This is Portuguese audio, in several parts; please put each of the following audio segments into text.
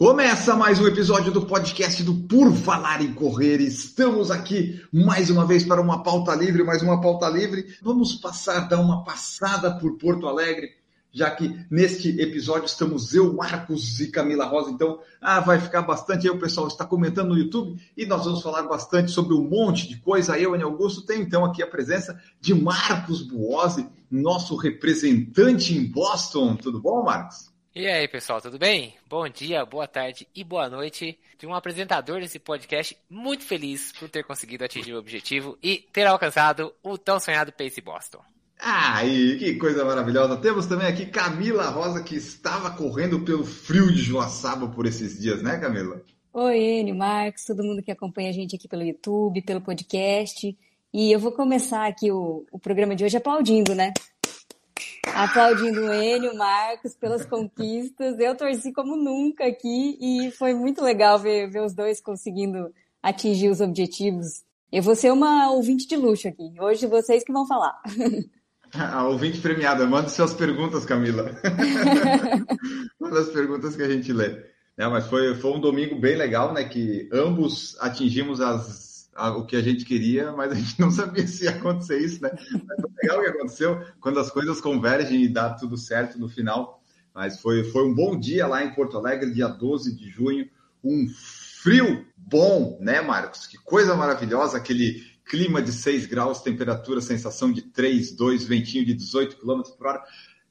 Começa mais um episódio do podcast do Por Falar em Correr. Estamos aqui mais uma vez para uma pauta livre, mais uma pauta livre. Vamos passar, dar uma passada por Porto Alegre, já que neste episódio estamos eu, Marcos e Camila Rosa. Então, ah, vai ficar bastante aí, o pessoal está comentando no YouTube e nós vamos falar bastante sobre um monte de coisa. Eu, Ana Augusto, tem então aqui a presença de Marcos Buozzi, nosso representante em Boston. Tudo bom, Marcos? E aí, pessoal, tudo bem? Bom dia, boa tarde e boa noite. De um apresentador desse podcast muito feliz por ter conseguido atingir o objetivo e ter alcançado o tão sonhado Pace Boston. Aí, que coisa maravilhosa. Temos também aqui Camila Rosa, que estava correndo pelo frio de Joaçaba por esses dias, né, Camila? Oi, Enio, Marcos, todo mundo que acompanha a gente aqui pelo YouTube, pelo podcast. E eu vou começar aqui o, o programa de hoje aplaudindo, né? Aplaudindo o Enio, Marcos, pelas conquistas. Eu torci como nunca aqui e foi muito legal ver, ver os dois conseguindo atingir os objetivos. Eu vou ser uma ouvinte de luxo aqui. Hoje vocês que vão falar. A ouvinte premiada, manda suas perguntas, Camila. Manda as perguntas que a gente lê. Mas foi, foi um domingo bem legal, né? Que ambos atingimos as, o que a gente queria, mas a gente não sabia se ia acontecer isso, né? Mas foi legal o que aconteceu quando as coisas convergem e dá tudo certo no final. Mas foi, foi um bom dia lá em Porto Alegre, dia 12 de junho. Um frio bom, né, Marcos? Que coisa maravilhosa, aquele clima de 6 graus, temperatura, sensação de 3, 2, ventinho de 18 km por hora.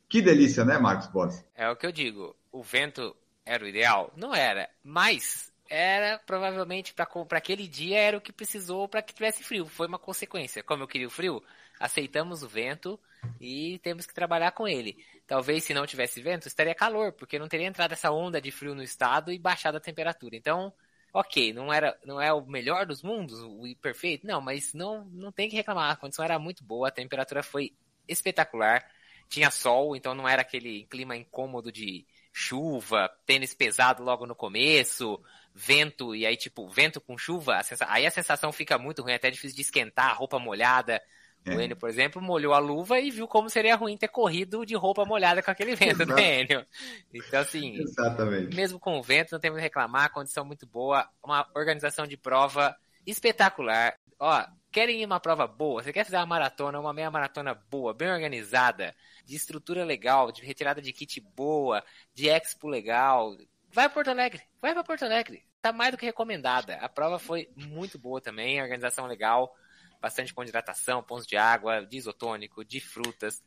Que delícia, né, Marcos Boss? É o que eu digo. O vento era o ideal? Não era. Mas era provavelmente para aquele dia era o que precisou para que tivesse frio. Foi uma consequência. Como eu queria o frio, aceitamos o vento e temos que trabalhar com ele. Talvez se não tivesse vento, estaria calor, porque não teria entrado essa onda de frio no estado e baixado a temperatura. Então, ok, não era não é o melhor dos mundos, o perfeito, não, mas não não tem que reclamar. A condição era muito boa, a temperatura foi espetacular. Tinha sol, então não era aquele clima incômodo de chuva, tênis pesado logo no começo, vento, e aí, tipo, vento com chuva, a sensação, aí a sensação fica muito ruim, é até difícil de esquentar, roupa molhada. É. O Enio, por exemplo, molhou a luva e viu como seria ruim ter corrido de roupa molhada com aquele vento, né, Enio? Então, assim, Exatamente. mesmo com o vento, não temos que reclamar, condição muito boa, uma organização de prova espetacular. Ó, querem ir uma prova boa? Você quer fazer uma maratona, uma meia maratona boa, bem organizada, de estrutura legal, de retirada de kit boa, de expo legal? Vai a Porto Alegre, vai para Porto Alegre. Tá mais do que recomendada. A prova foi muito boa também, organização legal, bastante pão de hidratação, pães de água, de isotônico, de frutas,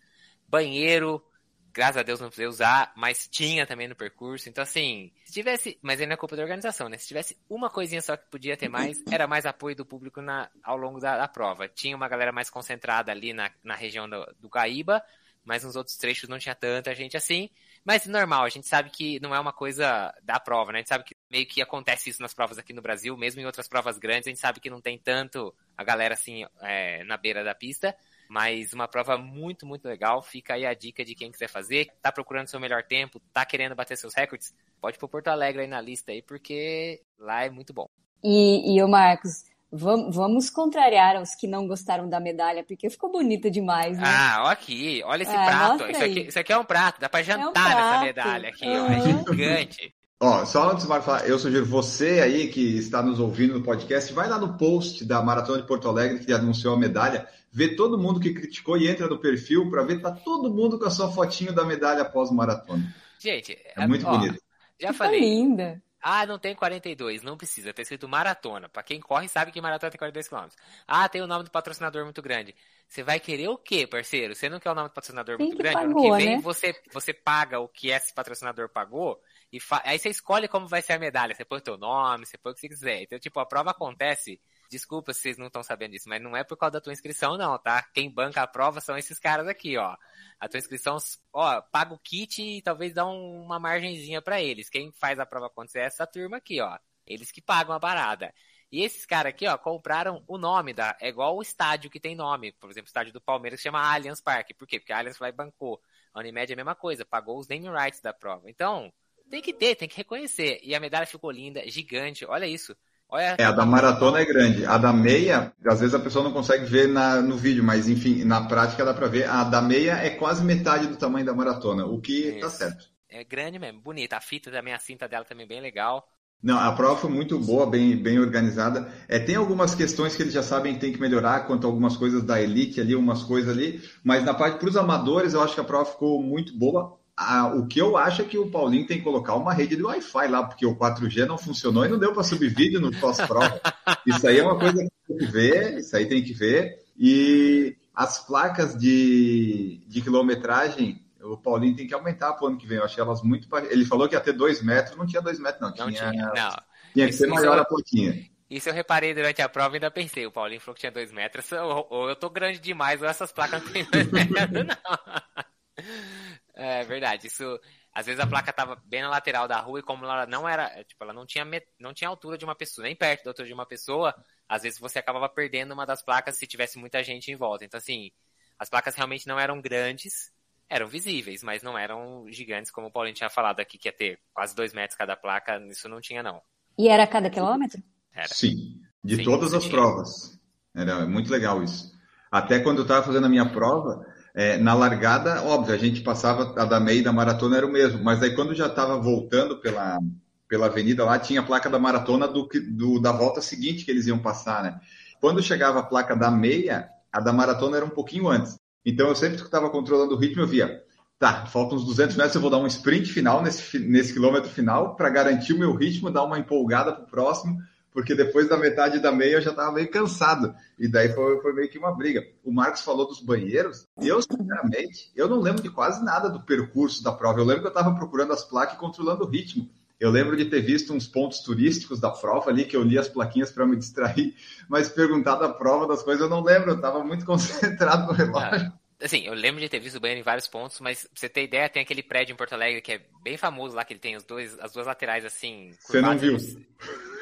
banheiro, graças a Deus não precisei usar, mas tinha também no percurso. Então, assim, se tivesse. Mas não é culpa da organização, né? Se tivesse uma coisinha só que podia ter mais, era mais apoio do público na, ao longo da, da prova. Tinha uma galera mais concentrada ali na, na região do, do Gaíba, mas nos outros trechos não tinha tanta gente assim. Mas normal, a gente sabe que não é uma coisa da prova, né? A gente sabe que meio que acontece isso nas provas aqui no Brasil, mesmo em outras provas grandes, a gente sabe que não tem tanto a galera assim é, na beira da pista. Mas uma prova muito, muito legal. Fica aí a dica de quem quiser fazer. Tá procurando seu melhor tempo, tá querendo bater seus recordes, pode pôr Porto Alegre aí na lista aí, porque lá é muito bom. E, e o Marcos, vamos, contrariar os que não gostaram da medalha, porque ficou bonita demais, né? Ah, ó aqui, olha esse Ah, prato. Isso aqui, isso aqui é um prato, dá pra jantar nessa prato. medalha aqui, ó. É Uhum. gigante. Ó, só antes de falar, eu sugiro você aí que está nos ouvindo no podcast, vai lá no post da Maratona de Porto Alegre que anunciou a medalha, vê todo mundo que criticou e entra no perfil para ver tá todo mundo com a sua fotinho da medalha após maratona. Gente, É muito ó, bonito. Já falei. linda. Ah, não tem 42, não precisa. Tá escrito maratona. Pra quem corre sabe que maratona tem 42 km. Ah, tem o nome do patrocinador muito grande. Você vai querer o quê, parceiro? Você não quer o nome do patrocinador muito grande? ano pagou, que vem né? você, você paga o que esse patrocinador pagou e fa- aí você escolhe como vai ser a medalha. Você põe o teu nome, você põe o que você quiser. Então, tipo, a prova acontece. Desculpa se vocês não estão sabendo disso, mas não é por causa da tua inscrição, não, tá? Quem banca a prova são esses caras aqui, ó. A tua inscrição, ó, paga o kit e talvez dá um- uma margenzinha pra eles. Quem faz a prova acontecer é essa turma aqui, ó. Eles que pagam a parada. E esses caras aqui, ó, compraram o nome da. É igual o estádio que tem nome. Por exemplo, o estádio do Palmeiras chama Allianz Parque. Por quê? Porque a Allianz vai bancou. A Unimed é a mesma coisa, pagou os name rights da prova. Então, tem que ter, tem que reconhecer. E a medalha ficou linda, gigante. Olha isso. Olha... É, a da maratona é grande. A da meia, às vezes a pessoa não consegue ver na, no vídeo, mas enfim, na prática dá pra ver. A da meia é quase metade do tamanho da maratona, o que tá isso. tá certo. É grande mesmo, bonita. A fita também, a cinta dela também bem legal. Não, a prova foi muito boa, bem, bem organizada. É, tem algumas questões que eles já sabem que tem que melhorar, quanto a algumas coisas da elite ali, umas coisas ali, mas na parte para os amadores, eu acho que a prova ficou muito boa. Ah, o que eu acho é que o Paulinho tem que colocar uma rede de Wi-Fi lá, porque o 4G não funcionou e não deu para subir vídeo no pós-prova. Isso aí é uma coisa que tem que ver, isso aí tem que ver. E as placas de, de quilometragem, o Paulinho tem que aumentar para o ano que vem. Eu achei elas muito. Ele falou que ia ter dois metros, não tinha dois metros, não. Não tinha. tinha, não. tinha que ser maior a plaquinha. Isso eu reparei durante a prova e ainda pensei. O Paulinho falou que tinha dois metros. Ou, ou eu tô grande demais, ou essas placas não tem dois metros, não. É verdade. Isso. Às vezes a placa tava bem na lateral da rua e como ela não era, tipo, ela não tinha, não tinha altura de uma pessoa, nem perto da altura de uma pessoa, às vezes você acabava perdendo uma das placas se tivesse muita gente em volta. Então, assim, as placas realmente não eram grandes, eram visíveis, mas não eram gigantes, como o Paulinho tinha falado aqui, que ia ter quase dois metros cada placa, isso não tinha, não. E era a cada quilômetro? Era. Sim, de Sim, todas as tinha. provas. Era muito legal isso. Até quando eu estava fazendo a minha prova, é, na largada, óbvio, a gente passava a da meia da maratona era o mesmo, mas aí quando já estava voltando pela, pela avenida lá, tinha a placa da maratona do, do, da volta seguinte que eles iam passar, né? Quando chegava a placa da meia, a da maratona era um pouquinho antes. Então eu sempre que estava controlando o ritmo, eu via, tá, faltam uns 200 metros, eu vou dar um sprint final nesse, nesse quilômetro final para garantir o meu ritmo, dar uma empolgada para o próximo, porque depois da metade da meia eu já estava meio cansado. E daí foi, foi, meio que uma briga. O Marcos falou dos banheiros. Eu, sinceramente, eu não lembro de quase nada do percurso da prova. Eu lembro que eu estava procurando as placas e controlando o ritmo. Eu lembro de ter visto uns pontos turísticos da prova ali, que eu li as plaquinhas para me distrair, mas perguntar da prova das coisas eu não lembro, eu estava muito concentrado no relógio. Ah, assim, eu lembro de ter visto o banheiro em vários pontos, mas pra você ter ideia, tem aquele prédio em Porto Alegre que é bem famoso lá, que ele tem os dois, as duas laterais assim. Você não viu?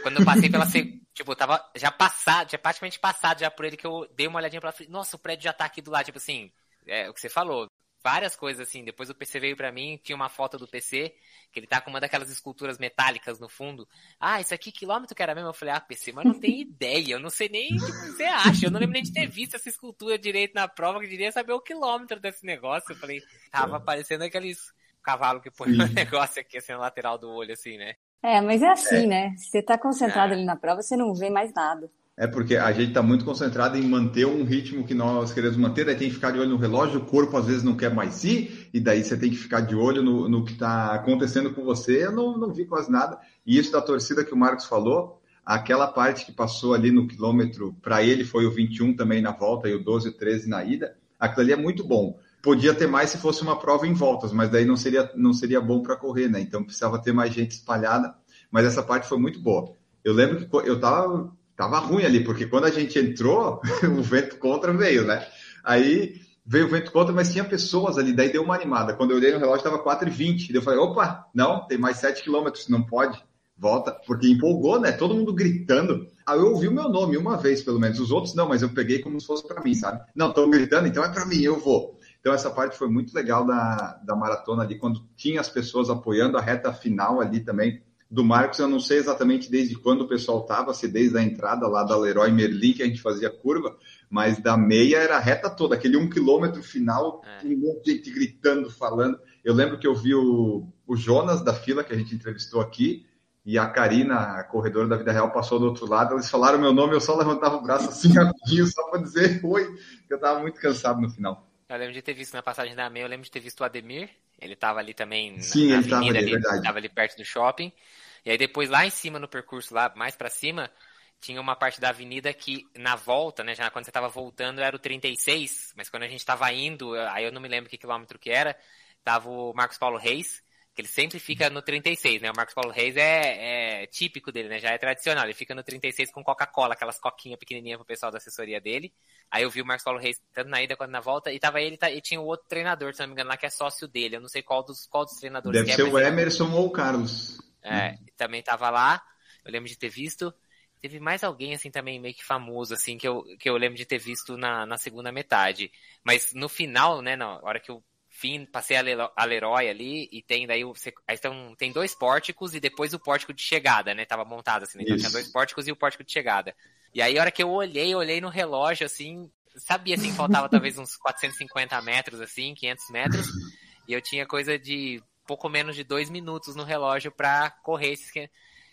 Quando eu passei pela. tipo, eu tava já passado, já praticamente passado já por ele, que eu dei uma olhadinha pra frente. Nossa, o prédio já tá aqui do lado, tipo assim. É o que você falou várias coisas assim. Depois o PC veio para mim, tinha uma foto do PC, que ele tá com uma daquelas esculturas metálicas no fundo. Ah, isso aqui quilômetro que era mesmo? Eu falei, ah, PC, mas não tem ideia, eu não sei nem o que você acha. Eu não lembro nem de ter visto essa escultura direito na prova, que diria saber o quilômetro desse negócio. Eu falei, tava é. parecendo aqueles cavalo que põe um negócio aqui assim na lateral do olho, assim, né? É, mas é assim, é. né? Você tá concentrado é. ali na prova, você não vê mais nada. É porque a gente está muito concentrado em manter um ritmo que nós queremos manter, daí tem que ficar de olho no relógio, o corpo às vezes não quer mais ir, e daí você tem que ficar de olho no, no que está acontecendo com você. Eu não, não vi quase nada. E isso da torcida que o Marcos falou, aquela parte que passou ali no quilômetro, para ele foi o 21 também na volta e o 12 e 13 na ida, aquilo ali é muito bom. Podia ter mais se fosse uma prova em voltas, mas daí não seria, não seria bom para correr, né? Então precisava ter mais gente espalhada, mas essa parte foi muito boa. Eu lembro que eu estava tava ruim ali, porque quando a gente entrou, o vento contra veio, né? Aí veio o vento contra, mas tinha pessoas ali, daí deu uma animada. Quando eu olhei no relógio, estava 4h20. Eu falei, opa, não, tem mais 7 quilômetros, não pode. Volta, porque empolgou, né? Todo mundo gritando. Aí eu ouvi o meu nome uma vez, pelo menos. Os outros não, mas eu peguei como se fosse para mim, sabe? Não, estão gritando, então é para mim, eu vou. Então essa parte foi muito legal da, da maratona ali, quando tinha as pessoas apoiando a reta final ali também do Marcos, eu não sei exatamente desde quando o pessoal estava, se desde a entrada lá da Leroy Merlin que a gente fazia curva, mas da meia era a reta toda, aquele um quilômetro final, é. um monte de gente gritando, falando. Eu lembro que eu vi o, o Jonas da fila que a gente entrevistou aqui, e a Karina, a corredora da vida real, passou do outro lado. Eles falaram meu nome, eu só levantava o braço assim rapidinho, só para dizer oi, que eu estava muito cansado no final. Eu lembro de ter visto na passagem da meia, eu lembro de ter visto o Ademir, ele estava ali também Sim, na, ele estava ali, ali, verdade. ali perto do shopping. E aí depois lá em cima no percurso, lá mais para cima, tinha uma parte da avenida que na volta, né, já quando você estava voltando era o 36, mas quando a gente estava indo, aí eu não me lembro que quilômetro que era, tava o Marcos Paulo Reis, que ele sempre fica no 36, né? O Marcos Paulo Reis é, é típico dele, né? Já é tradicional. Ele fica no 36 com Coca-Cola, aquelas coquinhas pequenininhas pro pessoal da assessoria dele. Aí eu vi o Marcos Paulo Reis tanto na ida quanto na volta, e tava ele e tinha o outro treinador, se não me engano, lá que é sócio dele. Eu não sei qual dos, qual dos treinadores Deve é, ser o Emerson ou o Carlos. É, também tava lá, eu lembro de ter visto. Teve mais alguém, assim, também meio que famoso, assim, que eu, que eu lembro de ter visto na, na segunda metade. Mas no final, né, na hora que eu fim, passei a Leroy ali e tem daí você, aí então, tem dois pórticos e depois o pórtico de chegada, né? Tava montado assim, né? então tinha dois pórticos e o pórtico de chegada. E aí a hora que eu olhei, olhei no relógio assim, sabia assim, faltava talvez uns 450 metros assim, 500 metros, e eu tinha coisa de pouco menos de dois minutos no relógio para correr esse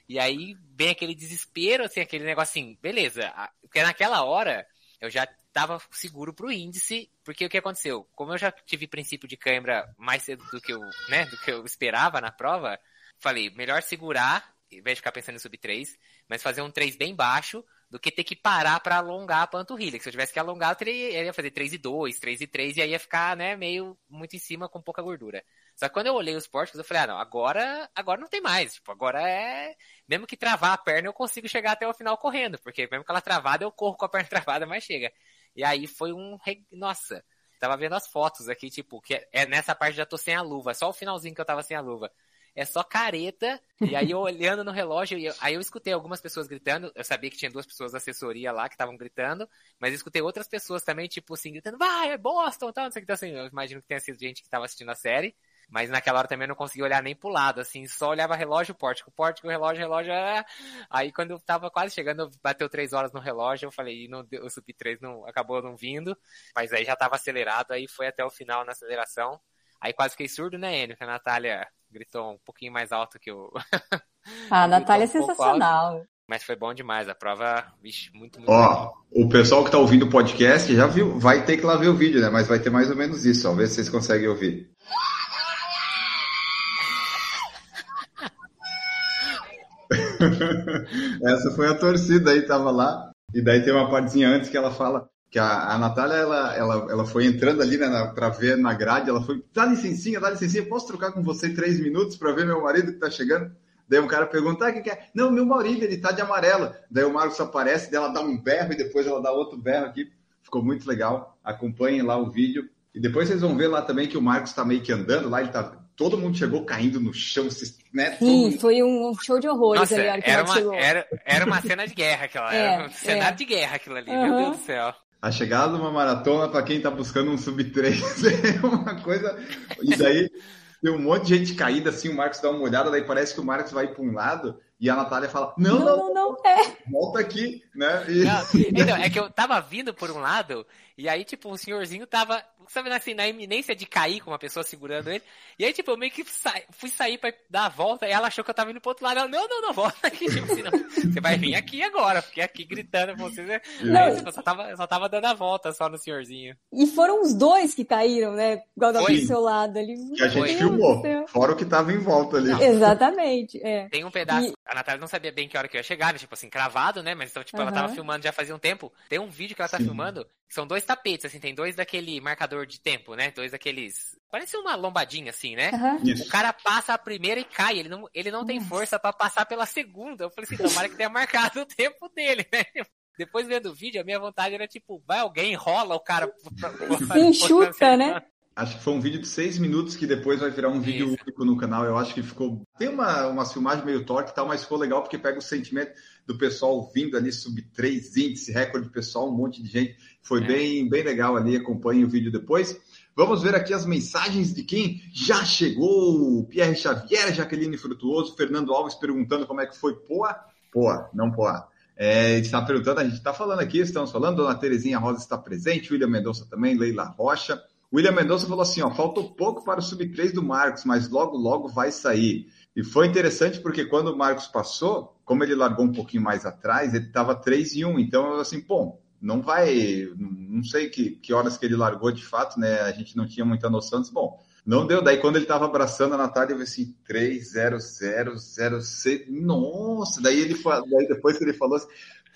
e aí vem aquele desespero, assim, aquele negócio assim, beleza, porque naquela hora eu já estava seguro para o índice, porque o que aconteceu? Como eu já tive princípio de câimbra mais cedo do que eu, né, do que eu esperava na prova, falei, melhor segurar, em vez de ficar pensando em sub 3, mas fazer um 3 bem baixo, do que ter que parar para alongar a panturrilha. Que se eu tivesse que alongar, eu, teria, eu ia fazer 3 e 2, 3 e 3, e aí ia ficar, né, meio muito em cima com pouca gordura. Só que quando eu olhei os pórticos, eu falei, ah, não, agora, agora não tem mais. Tipo, agora é. Mesmo que travar a perna, eu consigo chegar até o final correndo. Porque mesmo que ela travada, eu corro com a perna travada, mas chega. E aí foi um. Nossa, tava vendo as fotos aqui, tipo, que é, é nessa parte já tô sem a luva, só o finalzinho que eu tava sem a luva. É só careta, e aí eu olhando no relógio, eu, aí eu escutei algumas pessoas gritando, eu sabia que tinha duas pessoas da assessoria lá que estavam gritando, mas eu escutei outras pessoas também, tipo assim, gritando, vai, é Boston, tal, não sei o que, então assim, eu imagino que tenha sido gente que tava assistindo a série, mas naquela hora também eu não conseguia olhar nem pro lado, assim, só olhava relógio, pórtico, pórtico, relógio, relógio. É... Aí quando eu tava quase chegando, bateu três horas no relógio, eu falei, não, o sub 3 não, acabou não vindo, mas aí já tava acelerado, aí foi até o final na aceleração. Aí quase fiquei surdo, né, Enio? Que a Natália gritou um pouquinho mais alto que o. Ah, a Natália é sensacional. Mas foi bom demais, a prova, vixe, muito, muito Ó, legal. o pessoal que tá ouvindo o podcast já viu, vai ter que lá ver o vídeo, né? Mas vai ter mais ou menos isso, ó. Vê se vocês conseguem ouvir. Essa foi a torcida aí, tava lá. E daí tem uma partezinha antes que ela fala que a, a Natália, ela, ela, ela foi entrando ali, né, para ver na grade, ela foi, dá licencinha, dá licencinha, posso trocar com você três minutos para ver meu marido que tá chegando? Daí um cara pergunta, ah, que, é? Não, meu marido, ele tá de amarelo. Daí o Marcos aparece, daí ela dá um berro e depois ela dá outro berro aqui. Ficou muito legal. Acompanhem lá o vídeo. E depois vocês vão ver lá também que o Marcos tá meio que andando lá, ele tá todo mundo chegou caindo no chão, né? Sim, foi um show de horrores Nossa, ali, era, uma, era, era, uma cena de guerra aquela, é, era um cenário é. de guerra aquilo ali, uhum. meu Deus do céu. A chegada de uma maratona para quem está buscando um sub 3 é uma coisa. E daí tem um monte de gente caída, assim, o Marcos dá uma olhada, daí parece que o Marcos vai para um lado e a Natália fala: Não, não, não, não, é. volta aqui, né? E... Não, então, é que eu tava vindo por um lado, e aí, tipo, o senhorzinho tava, sabe, assim, na iminência de cair com uma pessoa segurando ele. E aí, tipo, eu meio que sa... fui sair pra dar a volta, e ela achou que eu tava indo pro outro lado. Ela, não, não, não, volta aqui. Tipo assim, não, você vai vir aqui agora, porque aqui gritando com você. Né? Aí, tipo, eu só tava, eu só tava dando a volta só no senhorzinho. E foram os dois que caíram, né? Igual do seu lado ali. Que a gente filmou. Fora o que tava em volta ali. Exatamente, é. Tem um pedaço. E... A Natália não sabia bem que hora que eu ia chegar, né? Tipo assim, cravado, né? Mas então, tipo, uhum. ela tava filmando já fazia um tempo. Tem um vídeo que ela tá Sim. filmando, são dois tapetes, assim, tem dois daquele marcador de tempo, né? Dois daqueles. Parece uma lombadinha, assim, né? Uhum. O cara passa a primeira e cai. Ele não, ele não tem força para passar pela segunda. Eu falei assim, tomara que tenha marcado o tempo dele, né? Depois vendo o vídeo, a minha vontade era tipo, vai alguém, enrola o cara. Sim, chuta, né? Acho que foi um vídeo de seis minutos que depois vai virar um vídeo Isso. único no canal. Eu acho que ficou. Tem uma, uma filmagem meio torta e tal, mas ficou legal porque pega o sentimento do pessoal vindo ali, sub 3 índice, recorde pessoal, um monte de gente. Foi é. bem, bem legal ali. Acompanhe o vídeo depois. Vamos ver aqui as mensagens de quem já chegou. Pierre Xavier, Jaqueline Frutuoso, Fernando Alves perguntando como é que foi Poa. Poa, não Poa. É, está perguntando, a gente está falando aqui, estamos falando, Dona Terezinha Rosa está presente, William Mendonça também, Leila Rocha. William Mendonça falou assim: ó, faltou pouco para o sub-3 do Marcos, mas logo, logo vai sair. E foi interessante porque quando o Marcos passou, como ele largou um pouquinho mais atrás, ele estava 3 e 1. Então, eu assim, bom, não vai. Não sei que, que horas que ele largou de fato, né? A gente não tinha muita noção. Disse, bom, não deu. Daí, quando ele estava abraçando a Natália, eu vi assim: 3, 0, 0, 0, 6. Nossa! Daí, ele, daí depois que ele falou assim: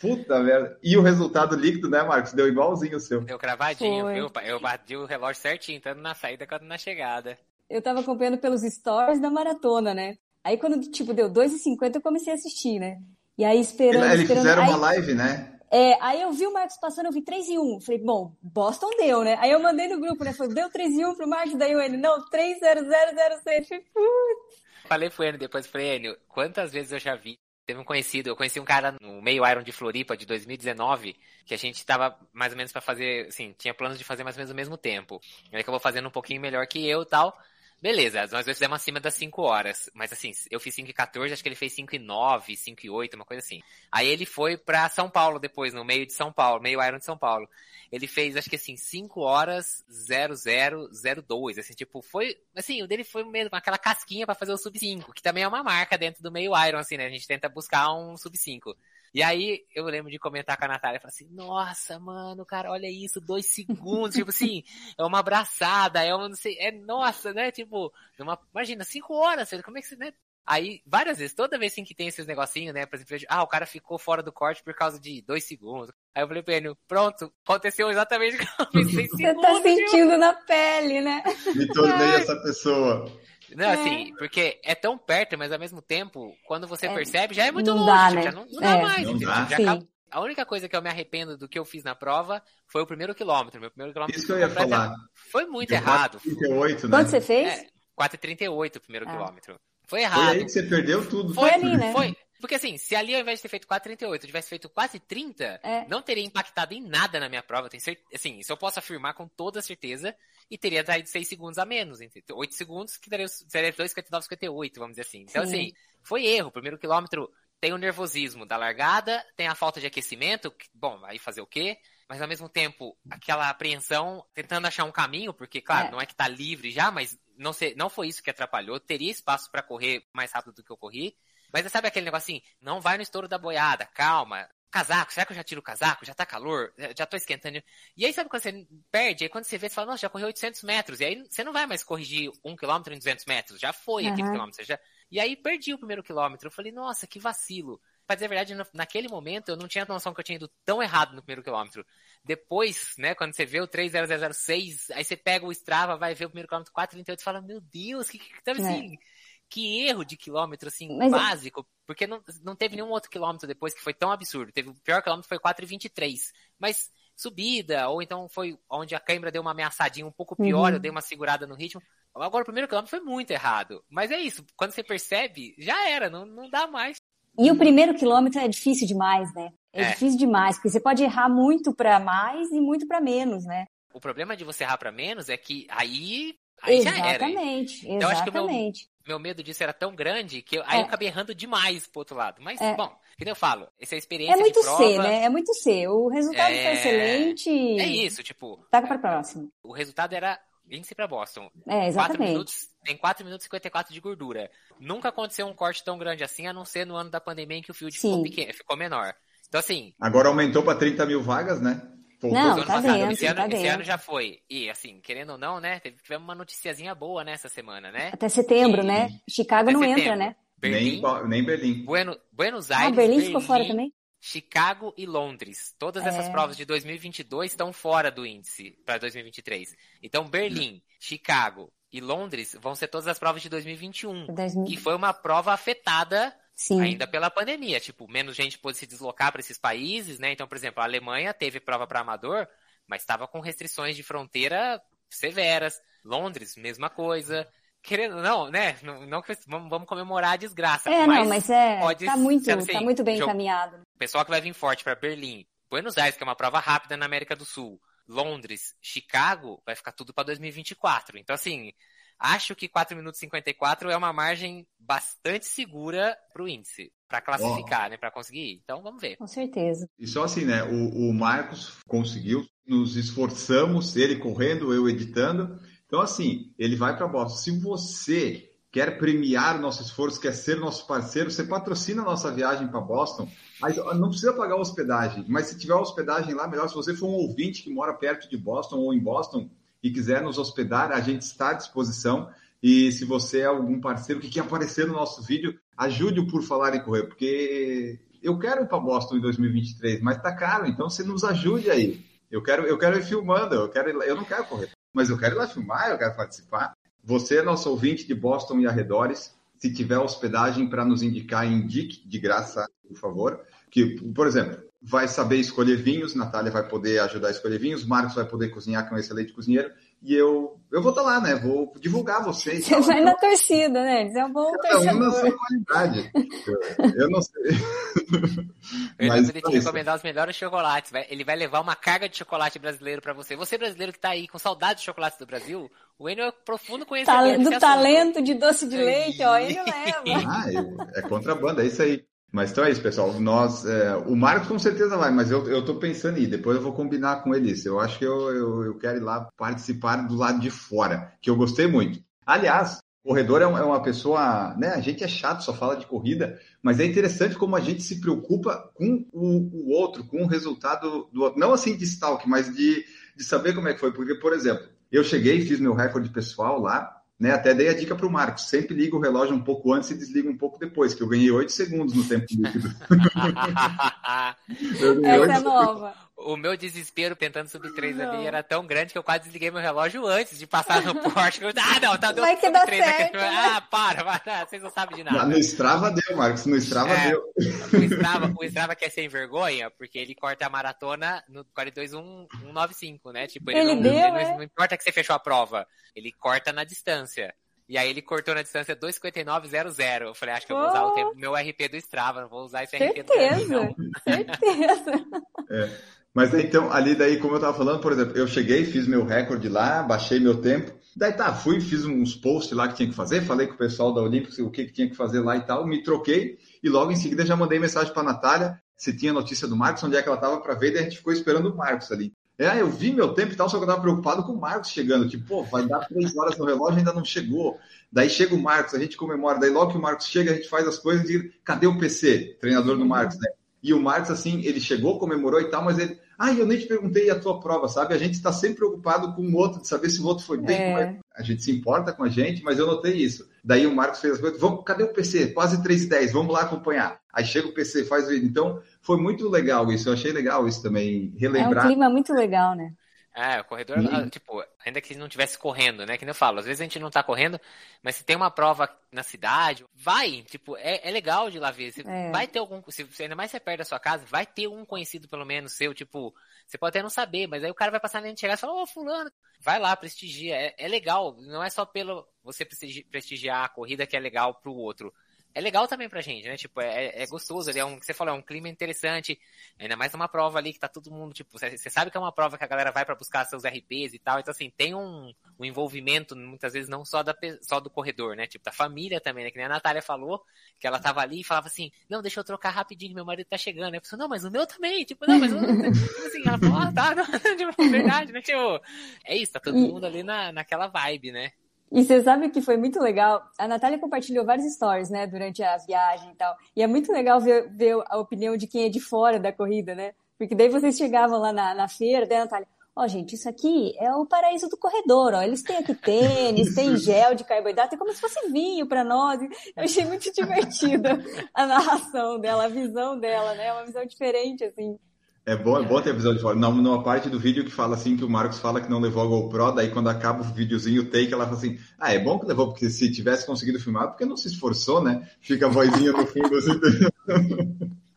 Puta merda. E o resultado líquido, né, Marcos? Deu igualzinho o seu. Deu cravadinho, viu? Eu bati o relógio certinho, tanto na saída quanto na chegada. Eu tava acompanhando pelos stories da maratona, né? Aí quando, tipo, deu 2,50 eu comecei a assistir, né? E aí esperando, Eles esperando... fizeram aí, uma live, né? É, aí eu vi o Marcos passando, eu vi 3 e 1. Falei, bom, Boston deu, né? Aí eu mandei no grupo, né? Falei, deu 3 e 1 pro Marcos, daí ele, não, 3 0 0 0 6. Falei, Falei pro Enio depois, falei, Enio, quantas vezes eu já vi Teve um conhecido, eu conheci um cara no meio Iron de Floripa de 2019, que a gente tava mais ou menos para fazer, assim, tinha planos de fazer mais ou menos ao mesmo tempo. Ele acabou fazendo um pouquinho melhor que eu e tal. Beleza, nós dois fizemos acima das 5 horas. Mas assim, eu fiz 5 e 14, acho que ele fez 5 e 9, 5 e 8, uma coisa assim. Aí ele foi pra São Paulo depois, no meio de São Paulo, meio Iron de São Paulo. Ele fez, acho que assim, 5 horas 0002, assim, tipo, foi, assim, o dele foi mesmo aquela casquinha para fazer o sub 5, que também é uma marca dentro do meio Iron, assim, né? A gente tenta buscar um sub 5. E aí eu lembro de comentar com a Natália, falar assim, nossa, mano, cara, olha isso, dois segundos, tipo assim, é uma abraçada, é uma, não sei, é nossa, né, tipo, uma, imagina, cinco horas, como é que você, né? Aí, várias vezes, toda vez assim que tem esses negocinhos, né, por exemplo, ah, o cara ficou fora do corte por causa de dois segundos. Aí eu falei pra ele, pronto, aconteceu exatamente o que eu pensei Você tá sentindo na pele, né? Me tornei essa pessoa. Não, é. assim, porque é tão perto, mas ao mesmo tempo, quando você é, percebe, já é muito não longe, dá, né? já não, não dá É. mais. Não dá. Acabou. A única coisa que eu me arrependo do que eu fiz na prova foi o primeiro quilômetro. Meu primeiro quilômetro Isso que eu ia foi falar. Foi muito Deu errado. 38, né? Quanto você fez? É, 4,38 o primeiro Ah. quilômetro. Foi Foi errado. aí que você perdeu tudo. Foi ali, né? Foi. Porque assim, se ali ao invés de ter feito 4,38, eu tivesse feito 4,30, É. não teria impactado em nada na minha prova. Tenho certeza, assim, isso eu posso afirmar com toda certeza. E teria traído 6 segundos a menos. entendeu? 8 segundos, que daria, seria 2,59, 58, vamos dizer assim. Então, Sim. assim, foi erro. O primeiro quilômetro tem o nervosismo da largada, tem a falta de aquecimento. que- Bom, aí fazer o quê? Mas ao mesmo tempo, aquela apreensão, tentando achar um caminho, porque, claro, É. não é que tá livre já, mas não, sei, não foi isso que atrapalhou. Teria espaço para correr mais rápido do que eu corri. Mas sabe aquele negócio assim, não vai no estouro da boiada, calma. Casaco, será que eu já tiro o casaco? Já tá calor? Já- Já tô esquentando. E aí sabe quando você perde? Aí quando você vê, você fala, nossa, já correu 800 metros. E aí você não vai mais corrigir um quilômetro em 200 metros. Já foi aquele Aham. quilômetro. Já... E aí perdi o primeiro quilômetro. Eu falei, nossa, que vacilo. Pra dizer a verdade, naquele momento eu não tinha noção que eu tinha ido tão errado no primeiro quilômetro. Depois, né, quando você vê o 30006, aí você pega o Strava, vai ver o primeiro quilômetro 438 e fala, meu Deus, que, que, então, assim, que erro de quilômetro, assim, Mas- básico, porque não, não teve nenhum outro quilômetro depois que foi tão absurdo. Teve o pior quilômetro foi 4,23. Mas subida, ou então foi onde a câimbra deu uma ameaçadinha um pouco pior, Uhum. eu dei uma segurada no ritmo. Agora o primeiro quilômetro foi muito errado. Mas é isso, quando você percebe, já era, não, não dá mais. E o primeiro quilômetro é difícil demais, né? É, É. difícil demais, porque você pode errar muito pra mais e muito pra menos, né? O problema de você errar pra menos é que aí, aí já era. exatamente, Então, acho que o meu- exatamente. Meu medo disso era tão grande que eu, aí É. eu acabei errando demais pro outro lado. Mas, É. bom, que nem eu falo, essa é a experiência É muito de prova. C, né? É muito C. O resultado É. foi excelente. É isso, tipo, Taca pra próximo. o resultado era índice pra Boston. É, 4 exatamente. minutos, tem 4 minutos e 54 de gordura. Nunca aconteceu um corte tão grande assim, a não ser no ano da pandemia em que o field ficou pequeno, ficou menor. Então, assim, Agora aumentou para 30 mil vagas, né? Não, ano tá passado, dentro, esse, ano, tá esse dentro. ano já foi. E, assim, querendo ou não, né, teve, tivemos uma noticiazinha boa nessa semana, né? Até setembro, E- né? Chicago Até não setembro. entra, né? Berlim, Nem, nem Berlim. Bueno- Buenos Ah, Aires, Berlim ficou fora também? Chicago e Londres. Todas essas É. provas de 2022 estão fora do índice para 2023. Então, Berlim, Chicago e Londres vão ser todas as provas de 2021. 2000. Que foi uma prova afetada Sim. ainda pela pandemia. Tipo, menos gente pôde se deslocar para esses países, né? Então, por exemplo, a Alemanha teve prova para amador, mas estava com restrições de fronteira severas. Londres, mesma coisa. Querendo, não, né? Não, não vamos, comemorar a desgraça. É, não, mas é, pode tá muito, ser assim, tá muito bem jogo- encaminhado. o pessoal que vai vir forte para Berlim, Buenos Aires, que é uma prova rápida na América do Sul, Londres, Chicago, vai ficar tudo para 2024. Então, assim, acho que 4 minutos e 54 é uma margem bastante segura para o índice, para classificar, né, para conseguir ir. Então, vamos ver. Com certeza. E só assim, né? O, o Marcos conseguiu, nos esforçamos, ele correndo, eu editando. Então, assim, ele vai para Boston. Se você quer premiar o nosso esforço, quer ser nosso parceiro, você patrocina a nossa viagem para Boston. Aí, não precisa pagar hospedagem, mas se tiver hospedagem lá, melhor. Se você for um ouvinte que mora perto de Boston ou em Boston e quiser nos hospedar, a gente está à disposição. E se você é algum parceiro que quer aparecer no nosso vídeo, ajude o Por Falar em Correr, porque eu quero ir para Boston em 2023, mas tá caro, então você nos ajude aí. Eu quero, eu quero ir filmando, eu, quero lá- eu não quero correr, mas eu quero ir lá filmar, eu quero participar. Você é nosso ouvinte de Boston e arredores. Se tiver hospedagem para nos indicar, indique de graça, por favor. Que, por exemplo, vai saber escolher vinhos, Natália vai poder ajudar a escolher vinhos, Marcos vai poder cozinhar, que é um excelente cozinheiro, e eu, eu vou estar lá, né? Vou divulgar vocês. Você vai na torcida, né? Você é um bom Cada um na sua qualidade. Eu, eu não sei. Eu Mas, vou te recomendar os melhores chocolates. Ele vai levar uma carga de chocolate brasileiro para você. Você brasileiro que tá aí com saudade de chocolates do Brasil, o Enio é profundo conhecimento. do talento de doce de leite, ó, Enio leva. Ah, é contrabando, é isso aí. Mas então é isso, pessoal. Nós, é, o Marcos com certeza vai, mas eu, eu tô pensando em ir. Depois eu vou combinar com ele isso. Eu acho que eu, eu, eu quero ir lá participar do lado de fora, que eu gostei muito. Aliás, corredor é, é uma pessoa, né? A gente é chato, só fala de corrida, mas é interessante como a gente se preocupa com o, o outro, com o resultado do outro. Não assim de stalk, mas de, de saber como é que foi. Porque, por exemplo, eu cheguei, fiz meu recorde pessoal lá, né? Até dei a dica para o Marcos, sempre liga o relógio um pouco antes e desliga um pouco depois, que eu ganhei 8 segundos no tempo líquido. Essa é nova. O meu desespero tentando subir 3 ali era tão grande que eu quase desliguei meu relógio antes de passar no Porsche. ah, não, tá Vai que dá certo, né? Ah, para, para, vocês não sabem de nada. No Strava deu, Marcos, no Strava é, deu. O Strava, o Strava quer ser sem vergonha, porque ele corta a maratona no 42.195, né? Tipo, ele, ele não, deu, ele, é? não importa que você fechou a prova, ele corta na distância. E aí ele cortou na distância 2,59,00. Eu falei, acho que eu vou usar o tempo, meu RP do Strava, não vou usar esse certeza, RP do Strava. Certeza. É. Mas então, ali daí, como eu estava falando, por exemplo, eu cheguei, fiz meu recorde lá, baixei meu tempo. Daí tá, fui, fiz uns posts lá que tinha que fazer, falei com o pessoal da Olímpicos o que, que tinha que fazer lá e tal, me troquei e logo em seguida já mandei mensagem para Natália se tinha notícia do Marcos, onde é que ela estava para ver, daí a gente ficou esperando o Marcos ali. É, eu vi meu tempo e tal, só que eu estava preocupado com o Marcos chegando. Tipo, pô, vai dar três horas no relógio ainda não chegou. Daí chega o Marcos, a gente comemora. Daí logo que o Marcos chega, a gente faz as coisas e cadê o PC? Treinador do Marcos, né? E o Marcos, assim, ele chegou, comemorou e tal, mas ele. Ah, eu nem te perguntei a tua prova, sabe? A gente está sempre preocupado com o outro, de saber se o outro foi bem. É. A gente se importa com a gente, mas eu notei isso. Daí o Marcos fez as coisas. Vamos, cadê o PC? Quase 3 e 10, vamos lá acompanhar. Aí chega o PC, faz o vídeo. Então, foi muito legal isso. Eu achei legal isso também, relembrar. É um clima muito legal, né? É, o corredor, uhum. tipo, ainda que não estivesse correndo, né? Que eu falo, às vezes a gente não tá correndo, mas se tem uma prova na cidade, vai, tipo, é, é legal de lá ver. É. Vai ter algum, se ainda mais você perde da sua casa, vai ter um conhecido pelo menos seu, tipo, você pode até não saber, mas aí o cara vai passar na gente chegar e falar, ô, oh, fulano, vai lá, prestigia. É, é legal, não é só pelo você prestigiar a corrida que é legal pro outro é legal também pra gente, né? Tipo, é, é gostoso, é um, você falou, é um clima interessante, ainda mais numa prova ali que tá todo mundo, tipo, você, sabe que é uma prova que a galera vai para buscar seus RPs e tal, então assim, tem um, um envolvimento, muitas vezes, não só, da, só do corredor, né? Tipo, da família também, né? Que nem a Natália falou, que ela tava ali e falava assim, não, deixa eu trocar rapidinho, meu marido tá chegando. Eu falei, não, mas o meu também, tipo, não, mas o meu, tipo assim, ela falou, ah, tá, não, tipo, verdade, né? Tipo, é isso, tá todo mundo ali na, naquela vibe, né? E você sabe que foi muito legal? A Natália compartilhou vários stories, né, durante a viagem e tal. E é muito legal ver, ver a opinião de quem é de fora da corrida, né? Porque daí vocês chegavam lá na, na feira, daí a Natália, ó, oh, gente, isso aqui é o paraíso do corredor, ó. Eles têm aqui tênis, tem gel de carboidrato, é como se fosse vinho para nós. Eu achei muito divertida a narração dela, a visão dela, né? É uma visão diferente, assim. É bom, é bom ter a visão de fora. Na, numa parte do vídeo que fala assim que o Marcos fala que não levou a GoPro, daí quando acaba o videozinho, o take, ela fala assim: Ah, é bom que levou, porque se tivesse conseguido filmar, porque não se esforçou, né? Fica a vozinha no fundo assim.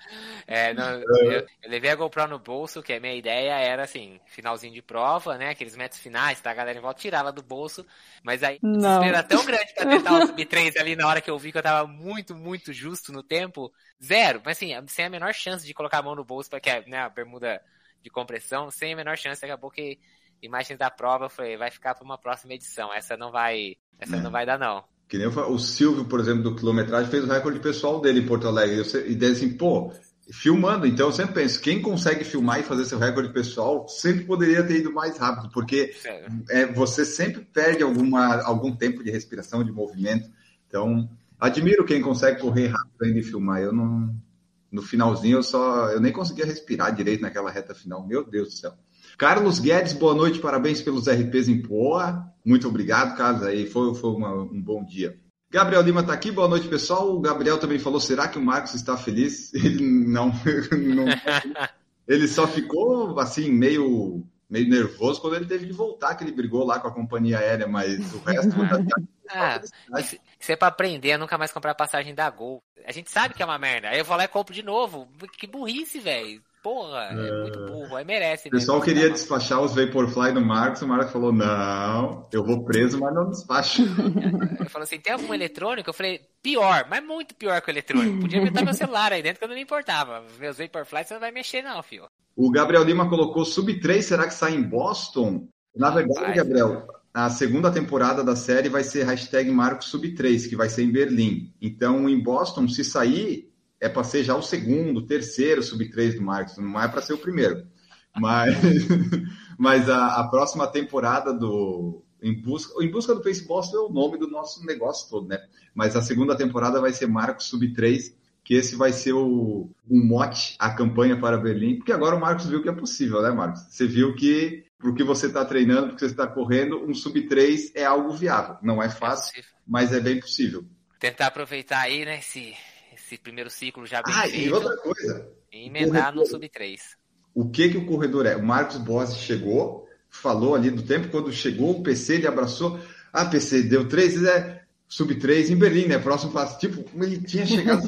É, não, eu, eu, levei a GoPro no bolso, que a minha ideia era assim, finalzinho de prova, né? Aqueles metros finais, tá? A galera em volta tirava do bolso. Mas aí o desespero era tão grande pra tentar o sub 3 ali na hora que eu vi que eu tava muito, muito justo no tempo. Zero. Mas assim, sem a menor chance de colocar a mão no bolso, porque é né, a bermuda de compressão, sem a menor chance, acabou que imagens da prova foi, vai ficar para uma próxima edição. Essa não vai, essa é. não vai dar não. Que nem o Silvio, por exemplo, do quilometragem, fez o recorde pessoal dele em Porto Alegre. E disse assim, pô, filmando. Então eu sempre penso, quem consegue filmar e fazer seu recorde pessoal sempre poderia ter ido mais rápido, porque é, você sempre perde alguma, algum tempo de respiração, de movimento. Então, admiro quem consegue correr rápido ainda e filmar. Eu não. No finalzinho eu só. Eu nem conseguia respirar direito naquela reta final. Meu Deus do céu. Carlos Guedes, boa noite, parabéns pelos RPs em Poa. Muito obrigado, Carlos. Aí foi, foi uma, um bom dia. Gabriel Lima está aqui, boa noite, pessoal. O Gabriel também falou: será que o Marcos está feliz? Ele não, não ele só ficou assim, meio meio nervoso quando ele teve que voltar, que ele brigou lá com a companhia aérea, mas o resto. ah, isso é pra aprender a nunca mais comprar passagem da Gol. A gente sabe que é uma merda. Aí eu vou lá e compro de novo. Que burrice, velho. Porra, é, é muito burro, aí merece. O pessoal mesmo. queria despachar os Vaporfly do Marcos, o Marcos falou, não, eu vou preso, mas não despacho. Ele falou assim, tem algum eletrônico? Eu falei, pior, mas muito pior que o eletrônico. Podia meter meu celular aí dentro que eu não me importava. Meus Vaporfly você não vai mexer não, filho. O Gabriel Lima colocou Sub 3, será que sai em Boston? Na verdade, vai. Gabriel, a segunda temporada da série vai ser hashtag Marcos Sub 3, que vai ser em Berlim. Então, em Boston, se sair, é para ser já o segundo, terceiro sub-3 do Marcos, não é para ser o primeiro. Mas, mas a, a, próxima temporada do Em Busca, Em Busca do Face Boston é o nome do nosso negócio todo, né? Mas a segunda temporada vai ser Marcos Sub-3, que esse vai ser o, o mote, a campanha para Berlim, porque agora o Marcos viu que é possível, né, Marcos? Você viu que porque você está treinando, porque você está correndo, um sub-3 é algo viável. Não é fácil, é mas é bem possível. Tentar aproveitar aí, né, esse esse primeiro ciclo já bem ah, feito. E outra coisa. E emendar no sub-3. O que, que o corredor é? O Marcos Bossi chegou, falou ali do tempo, quando chegou o PC, ele abraçou. Ah, PC, deu 3, é sub-3 em Berlim, né? Próximo passo. Tipo, ele tinha chegado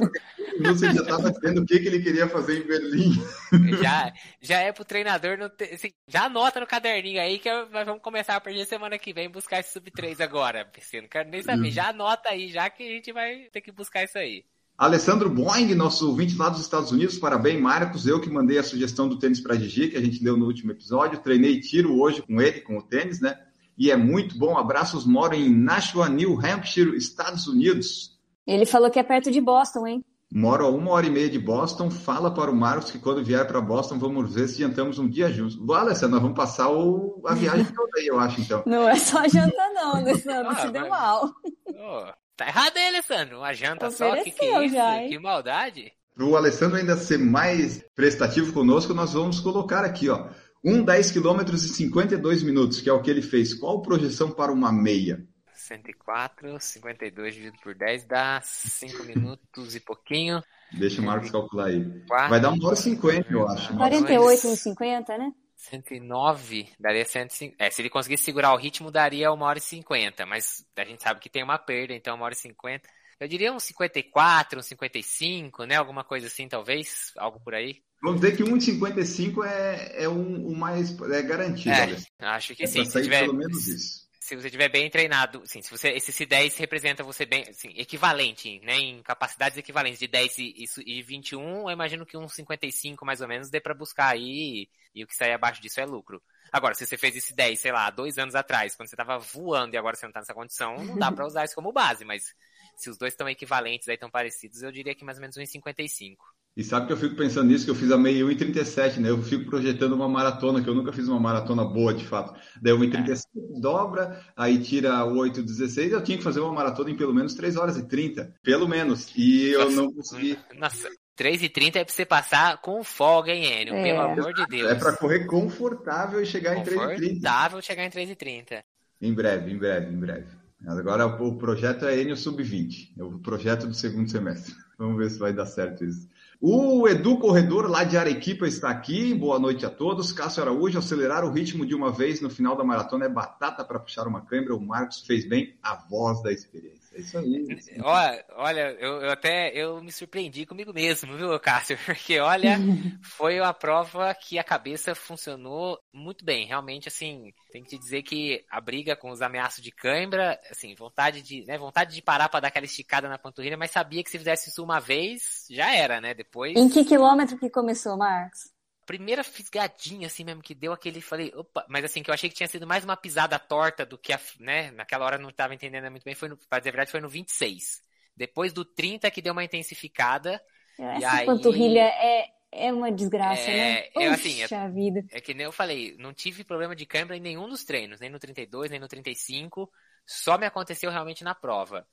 ele já estava dizendo o que, que ele queria fazer em Berlim. Já, já é pro treinador, não ter, assim, já anota no caderninho aí que nós vamos começar a perder semana que vem buscar esse sub-3 agora, PC. Não quero nem saber. Já anota aí, já que a gente vai ter que buscar isso aí. Alessandro Boing, nosso ouvinte lá dos Estados Unidos, parabéns, Marcos. Eu que mandei a sugestão do tênis para Gigi, que a gente deu no último episódio. Treinei tiro hoje com ele, com o tênis, né? E é muito bom. Abraços, moro em Nashua, New Hampshire, Estados Unidos. Ele falou que é perto de Boston, hein? Moro a uma hora e meia de Boston. Fala para o Marcos que quando vier para Boston, vamos ver se jantamos um dia juntos. Bom, Alessandro, nós vamos passar o... a viagem toda aí, eu acho, então. Não é só jantar, não, Alessandro. ah, se deu mal. Oh. Tá errado aí, Alessandro. Uma janta só, que que é isso? Já, que maldade. Para o Alessandro ainda ser mais prestativo conosco, nós vamos colocar aqui, ó. Um 10 km e 52 minutos, que é o que ele fez. Qual projeção para uma meia? 104, 52 dividido por 10 dá 5 minutos e pouquinho. Deixa o Marcos calcular aí. Vai dar uma hora e 50, eu acho. 48 e 50, né? 109 daria 150. É, se ele conseguisse segurar o ritmo, daria uma hora e 50. Mas a gente sabe que tem uma perda, então uma hora e 50. Eu diria uns 54, uns 55, né? Alguma coisa assim, talvez. Algo por aí. Vamos dizer que 1,55 é, é um, o mais é garantido. É, acho que é sim. Se tiver, pelo menos isso se você estiver bem treinado, assim, se você, esse C10 representa você bem, assim, equivalente, né, em capacidades equivalentes de 10 e, e 21, eu imagino que uns 55 mais ou menos dê para buscar aí, e, o que sair abaixo disso é lucro. Agora, se você fez esse 10, sei lá, dois anos atrás, quando você tava voando e agora você não tá nessa condição, não dá para usar isso como base, mas se os dois estão equivalentes, aí parecidos, eu diria que mais ou menos uns 55. E sabe que eu fico pensando nisso, que eu fiz a meia 1,37, né? Eu fico projetando uma maratona, que eu nunca fiz uma maratona boa, de fato. Daí 1,37 é. dobra, aí tira 8,16, eu tinha que fazer uma maratona em pelo menos 3 horas e 30. Pelo menos. E eu Nossa, não consegui. Nossa, 3 e 30 é pra você passar com folga, hein, Enio? É. Pelo amor de Deus. É pra correr confortável e chegar em 3 e 30. Confortável chegar em 3 e 30. Em breve, em breve, em breve. Agora o projeto é Enio Sub-20. É o projeto do segundo semestre. Vamos ver se vai dar certo isso. O Edu Corredor, lá de Arequipa, está aqui. Boa noite a todos. Cássio Araújo, acelerar o ritmo de uma vez no final da maratona é batata para puxar uma câimbra. O Marcos fez bem a voz da experiência. É isso aí. Olha, olha eu, eu, até eu me surpreendi comigo mesmo, viu, Cássio? Porque, olha, foi uma prova que a cabeça funcionou muito bem. Realmente, assim, tem que te dizer que a briga com os ameaços de cãibra, assim, vontade de, né, vontade de parar para dar aquela esticada na panturrilha, mas sabia que se fizesse isso uma vez, já era, né? Depois. Em que quilômetro que começou, Marcos? Primeira fisgadinha, assim mesmo, que deu aquele, falei, opa, mas assim, que eu achei que tinha sido mais uma pisada torta do que a, né, naquela hora não estava entendendo muito bem, foi no, pra dizer a verdade, foi no 26. Depois do 30 que deu uma intensificada. Essa e aí, panturrilha é, é uma desgraça, é, né? É, assim, é, vida. é que nem eu falei, não tive problema de câimbra em nenhum dos treinos, nem no 32, nem no 35, só me aconteceu realmente na prova.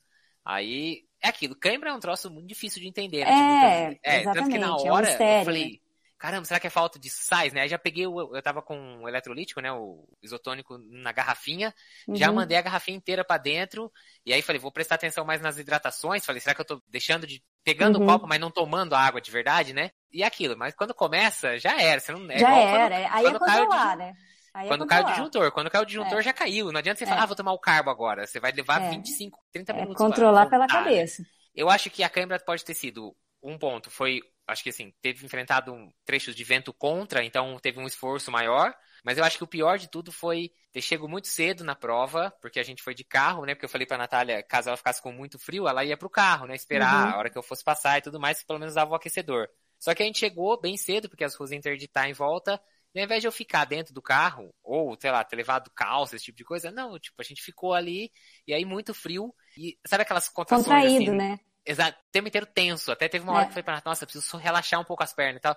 Aí, é aquilo, câimbra é um troço muito difícil de entender. Né? É, tipo, é, exatamente, tanto que na hora é um eu falei, caramba, será que é falta de sais, né? Aí já peguei, o, eu tava com o eletrolítico, né, o isotônico na garrafinha, uhum. já mandei a garrafinha inteira para dentro, e aí falei, vou prestar atenção mais nas hidratações, falei, será que eu tô deixando de, pegando uhum. o copo, mas não tomando a água de verdade, né? E aquilo, mas quando começa, já era, você não... É já era, quando, aí quando é controlar, de, né? Aí é Quando cai o disjuntor. Quando cai o disjuntor, É. já caiu. Não adianta você É. falar, ah, vou tomar o carbo agora. Você vai levar É. 25, 30 É minutos. controlar pela voltar, né? cabeça. Eu acho que a câimbra pode ter sido um ponto. Foi, acho que assim, teve enfrentado um, trechos de vento contra, então teve um esforço maior. Mas eu acho que o pior de tudo foi ter chego muito cedo na prova, porque a gente foi de carro, né? Porque eu falei pra Natália, caso ela ficasse com muito frio, ela ia pro carro, né? Esperar Uhum. a hora que eu fosse passar e tudo mais, pelo menos dava o aquecedor. Só que a gente chegou bem cedo, porque as ruas interditar em volta. E ao invés de eu ficar dentro do carro, ou, sei lá, ter levado calça, esse tipo de coisa, não, tipo, a gente ficou ali, e aí muito frio, e sabe aquelas contrações Contraído, assim, né? Exato, o tempo inteiro tenso. Até teve uma hora É. que eu falei pra ela, nossa, preciso só relaxar um pouco as pernas e tal.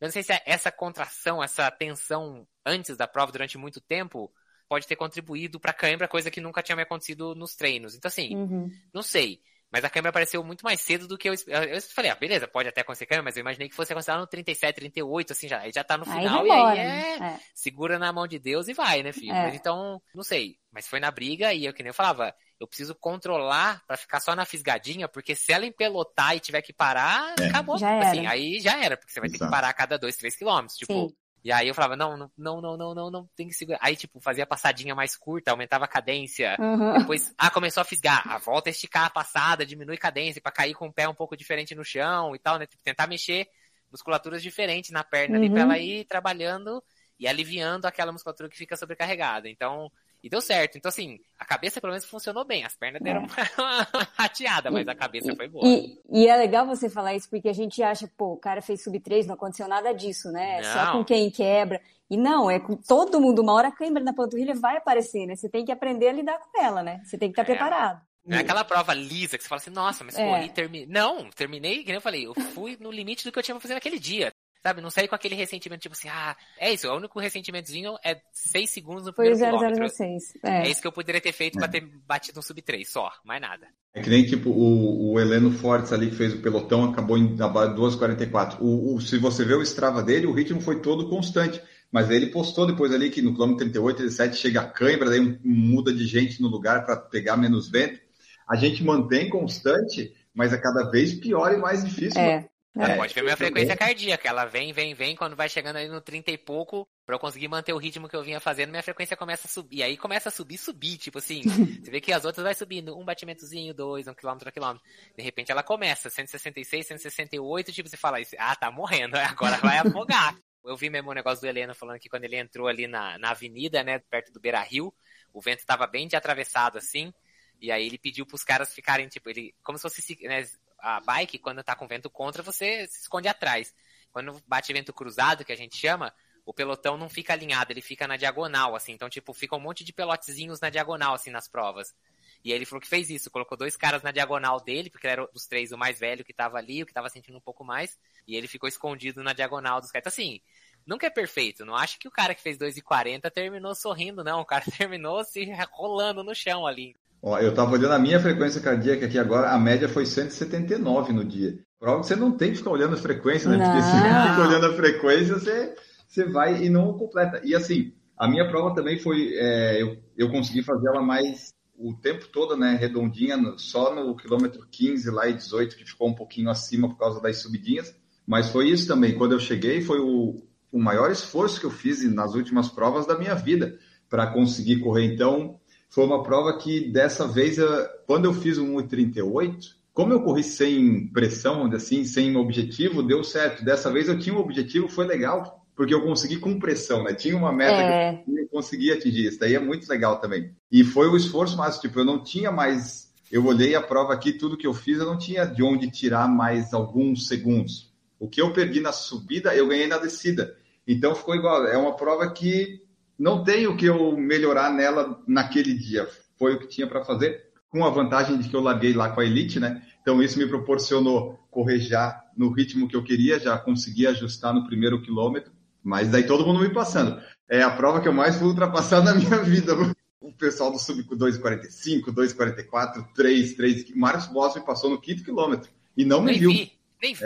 Eu não sei se essa contração, essa tensão antes da prova durante muito tempo pode ter contribuído pra câimbra, coisa que nunca tinha me acontecido nos treinos. Então, assim, Uhum. não sei. Mas a câimbra apareceu muito mais cedo do que eu. Eu falei, ah, beleza, pode até acontecer câimbra, mas eu imaginei que fosse acontecer lá no 37, 38, assim, já, aí já tá no Aí final vai e aí é né? segura na mão de Deus e vai, né, filho? É. Mas então, não sei. Mas foi na briga e eu que nem eu falava, eu preciso controlar pra ficar só na fisgadinha, porque se ela empelotar e tiver que parar, É. acabou. Já assim, era. aí já era, porque você vai ter que Exato. parar a cada dois, três quilômetros. Tipo, Sim. e aí eu falava, não, não, não, não, não, não, não, tem que segurar. Aí, tipo, fazia a passadinha mais curta, aumentava a cadência. Uhum. Depois, ah, começou a fisgar. A volta é esticar a passada, diminui cadência pra cair com o pé um pouco diferente no chão e tal, né? Tipo, tentar mexer musculaturas diferentes na perna ali Uhum. pra ela ir trabalhando e aliviando aquela musculatura que fica sobrecarregada. Então, e deu certo. Então, assim, a cabeça pelo menos funcionou bem. As pernas deram uma rateada, mas a cabeça foi boa. É. E, e é legal você falar isso, porque a gente acha, pô, o cara fez sub 3, não aconteceu nada disso, né? É Só Não. com quem quebra. E não, é com todo mundo. Uma hora a câimbra na panturrilha vai aparecer, né? Você tem que aprender a lidar com ela, né? Você tem que estar É. preparado. Não é aquela prova lisa que você fala assim, nossa, mas É. corri, terminei. Não, terminei, que nem eu falei, eu fui no limite do que eu tinha pra fazer naquele dia. Sabe, não saí com aquele ressentimento, tipo assim, ah, é isso, o único ressentimentozinho é 6 segundos no Foi primeiro quilômetro. 0006. É É. isso que eu poderia ter feito É. pra ter batido um sub 3, só, mais nada. É que nem tipo o, o Heleno Fortes ali que fez o pelotão acabou em 2,44. O, o, se você vê o Strava dele, o ritmo foi todo constante. Mas ele postou depois ali que no quilômetro 38, 37 chega a câimbra, daí muda de gente no lugar para pegar menos vento. A gente mantém constante, mas é cada vez pior e mais difícil. É. É, Pode ver minha também. frequência cardíaca, ela vem, vem, vem, quando vai chegando aí no 30 e pouco, pra eu conseguir manter o ritmo que eu vinha fazendo, minha frequência começa a subir. E aí começa a subir, subir, tipo assim, você vê que as outras vai subindo, um batimentozinho, dois, um quilômetro a quilômetro. De repente ela começa, 166, 168, tipo, você fala, ah, tá morrendo, agora vai afogar. Eu vi mesmo o negócio do Heleno falando que quando ele entrou ali na, na avenida, né, perto do Beira Rio, o vento tava bem de atravessado, assim, e aí ele pediu pros caras ficarem, tipo, ele, como se fosse, né, a bike, quando tá com vento contra, você se esconde atrás. Quando bate vento cruzado, que a gente chama, o pelotão não fica alinhado, ele fica na diagonal, assim. Então, tipo, fica um monte de pelotezinhos na diagonal, assim, nas provas. E ele falou que fez isso, colocou dois caras na diagonal dele, porque ele era dos três o mais velho que tava ali, o que tava sentindo um pouco mais, e ele ficou escondido na diagonal dos caras. Então, assim, nunca é perfeito. Não acho que o cara que fez 2,40 terminou sorrindo, não. O cara terminou se rolando no chão ali. Ó, eu tava olhando a minha frequência cardíaca aqui agora, a média foi 179 no dia. Prova que você não tem que ficar olhando a frequência, né? Porque se Não. você fica olhando a frequência, você, você vai e não completa. E assim, a minha prova também foi. é, eu, eu consegui fazer ela mais o tempo todo, né? Redondinha, no- só no quilômetro 15 lá e 18, que ficou um pouquinho acima por causa das subidinhas. Mas foi isso também. Quando eu cheguei, foi o, o maior esforço que eu fiz nas últimas provas da minha vida para conseguir correr. Então, foi uma prova que dessa vez, eu- quando eu fiz o 1,38, como eu corri sem pressão, assim, sem um objetivo, deu certo. Dessa vez eu tinha um objetivo, foi legal, porque eu consegui com pressão, né? Tinha uma meta É. que eu consegui atingir. Isso daí é muito legal também. E foi o esforço máximo, tipo, eu não tinha mais. Eu olhei a prova aqui, tudo que eu fiz, eu não tinha de onde tirar mais alguns segundos. O que eu perdi na subida, eu ganhei na descida. Então ficou igual. É uma prova que não tem o que eu melhorar nela naquele dia. Foi o que tinha para fazer, com a vantagem de que eu larguei lá com a Elite, né? Então isso me proporcionou correr já no ritmo que eu queria, já consegui ajustar no primeiro quilômetro, mas daí todo mundo me passando. É a prova que eu mais fui ultrapassar na minha vida. O pessoal do sub 2,45, 2,44, 3, 3. Marcos Boss me passou no quinto quilômetro e não me Nem viu. vi. Nem vi.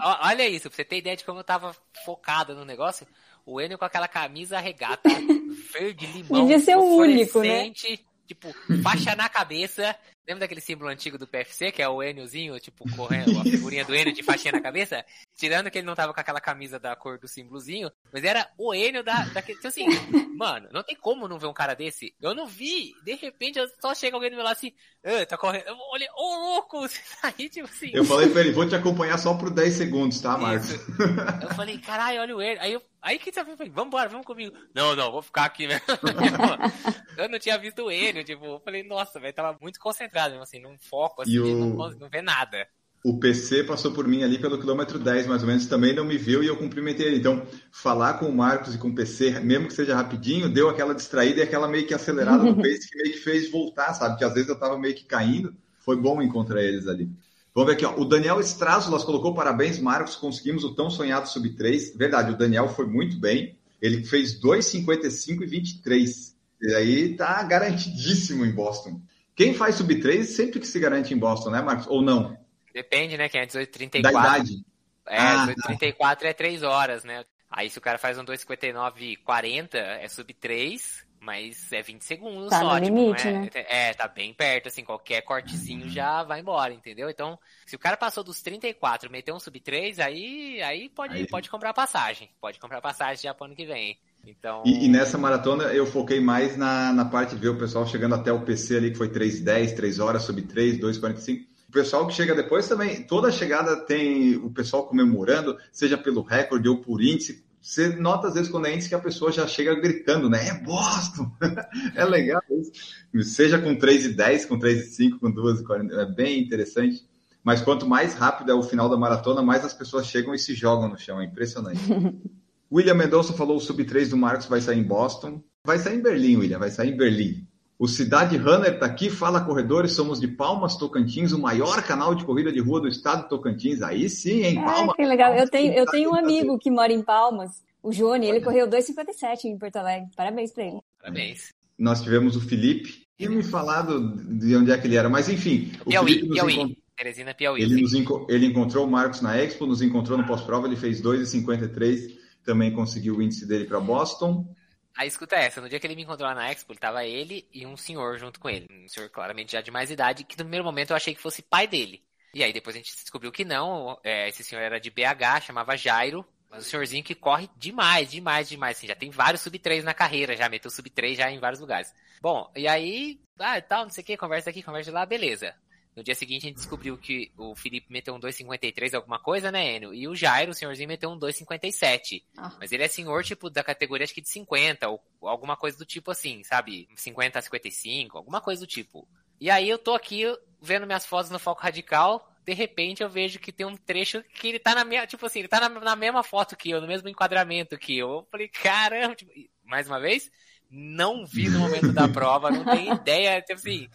Ó, Olha isso, pra você ter ideia de como eu tava focado no negócio. O Enio com aquela camisa regata verde limão. Devia ser o único, né? tipo, faixa na cabeça. Lembra daquele símbolo antigo do PFC, que é o Eniozinho, tipo, correndo, a figurinha do Enio de faixinha na cabeça? Tirando que ele não tava com aquela camisa da cor do símbolozinho, mas era o Enio da, daquele. Então, assim, mano, não tem como não ver um cara desse. Eu não vi, de repente, só chega alguém do meu lado assim, ah, tá correndo. Eu olhei, ô oh, louco! Aí, tipo assim. Eu falei pra ele, vou te acompanhar só por 10 segundos, tá, Marcos? Eu falei, caralho, olha o Enio. Aí eu Aí que você falou, vambora, vamos comigo. Não, não, vou ficar aqui, velho. eu não tinha visto o Enio, tipo, eu falei, nossa, velho, tava muito concentrado, assim, num foco, assim, o... não, não vê nada. O PC passou por mim ali pelo quilômetro 10, mais ou menos, também não me viu e eu cumprimentei ele. Então, falar com o Marcos e com o PC, mesmo que seja rapidinho, deu aquela distraída e aquela meio que acelerada no pace que meio que fez voltar, sabe? Que às vezes eu tava meio que caindo. Foi bom encontrar eles ali. Vamos ver aqui, ó. O Daniel Estrazulas colocou parabéns, Marcos. Conseguimos o tão sonhado sub 3. Verdade, o Daniel foi muito bem. Ele fez 2,55 e 23. E aí tá garantidíssimo em Boston. Quem faz sub 3 sempre que se garante em Boston, né, Marcos? Ou não? Depende, né? Quem é 18,34. Da idade. É, ah, 18,34 tá. é 3 horas, né? Aí se o cara faz um 2,59 e 40, é sub 3. Mas é 20 segundos tá só, no tipo, limite, é, né? é, tá bem perto, assim, qualquer cortezinho já vai embora, entendeu? Então, se o cara passou dos 34 meteu um sub 3, aí, aí pode, aí... pode comprar passagem. Pode comprar passagem já pro ano que vem. Então... E, e, nessa maratona eu foquei mais na, na parte de ver o pessoal chegando até o PC ali, que foi 3,10, 3 horas, sub 3, 2,45. O pessoal que chega depois também, toda chegada tem o pessoal comemorando, seja pelo recorde ou por índice, você nota às vezes quando é índice que a pessoa já chega gritando, né? É Boston! é legal isso. Seja com 3 e 10, com 3 e 5, com 2 e 40, é bem interessante. Mas quanto mais rápido é o final da maratona, mais as pessoas chegam e se jogam no chão. É impressionante. William Mendonça falou o sub-3 do Marcos vai sair em Boston. Vai sair em Berlim, William, vai sair em Berlim. O Cidade Runner está aqui, fala corredores, somos de Palmas, Tocantins, o maior canal de corrida de rua do estado de Tocantins. Aí sim, hein, Palmas. que legal. Eu tenho, eu tenho um amigo que mora em Palmas, o Johnny, ele correu 2,57 em Porto Alegre. Parabéns para ele. Parabéns. Nós tivemos o Felipe, tinha me falado de onde é que ele era, mas enfim. O Piauí, Piauí. Encont... Teresina Piauí. Ele, nos enco... ele encontrou o Marcos na Expo, nos encontrou no pós-prova, ele fez 2,53, também conseguiu o índice dele para Boston. A escuta essa, no dia que ele me encontrou lá na Expo, tava ele e um senhor junto com ele. Um senhor claramente já de mais idade, que no primeiro momento eu achei que fosse pai dele. E aí depois a gente descobriu que não, é, esse senhor era de BH, chamava Jairo, mas o senhorzinho que corre demais, demais, demais. Assim, já tem vários sub-3 na carreira, já meteu sub-3 já em vários lugares. Bom, e aí, ah, tal, não sei o que, conversa aqui, conversa lá, beleza. No dia seguinte a gente descobriu que o Felipe meteu um 2,53 alguma coisa, né, Enio? E o Jairo, o senhorzinho, meteu um 2,57. Ah. Mas ele é senhor, tipo, da categoria acho que de 50, ou alguma coisa do tipo assim, sabe? 50 a 55, alguma coisa do tipo. E aí eu tô aqui vendo minhas fotos no Foco Radical, de repente eu vejo que tem um trecho que ele tá na minha, tipo assim, ele tá na, na mesma foto que eu, no mesmo enquadramento que eu. Eu falei, caramba, tipo, mais uma vez, não vi no momento da prova, não tenho ideia, tipo assim,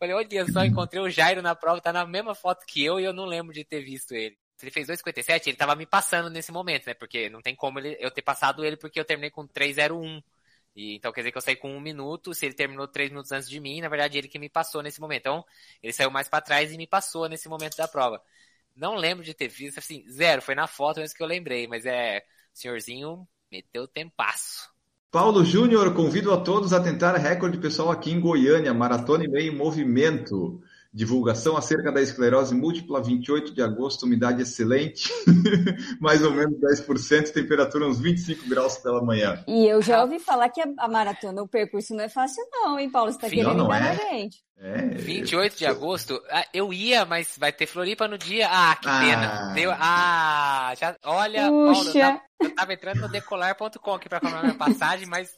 Falei, olha só, encontrei o Jairo na prova, tá na mesma foto que eu e eu não lembro de ter visto ele. Ele fez 2,57, ele tava me passando nesse momento, né? Porque não tem como ele, eu ter passado ele porque eu terminei com 3,01. E, então quer dizer que eu saí com um minuto, se ele terminou três minutos antes de mim, na verdade ele que me passou nesse momento. Então, ele saiu mais para trás e me passou nesse momento da prova. Não lembro de ter visto, assim, zero, foi na foto mesmo que eu lembrei, mas é, o senhorzinho meteu tempasso. Paulo Júnior, convido a todos a tentar recorde pessoal aqui em Goiânia, Maratona e Meio em Movimento. Divulgação acerca da esclerose múltipla, 28 de agosto, umidade excelente, mais ou menos 10%, temperatura uns 25 graus pela manhã. E eu já ouvi falar que a, maratona, o percurso não é fácil não, hein, Paulo? Você está querendo não, enganar é. a gente. É, 28 de agosto? Ah, eu ia, mas vai ter Floripa no dia. Ah, que ah. pena. Deu, ah, já, olha, Puxa. Paulo, eu tava, eu tava entrando no decolar.com aqui para comprar minha passagem, mas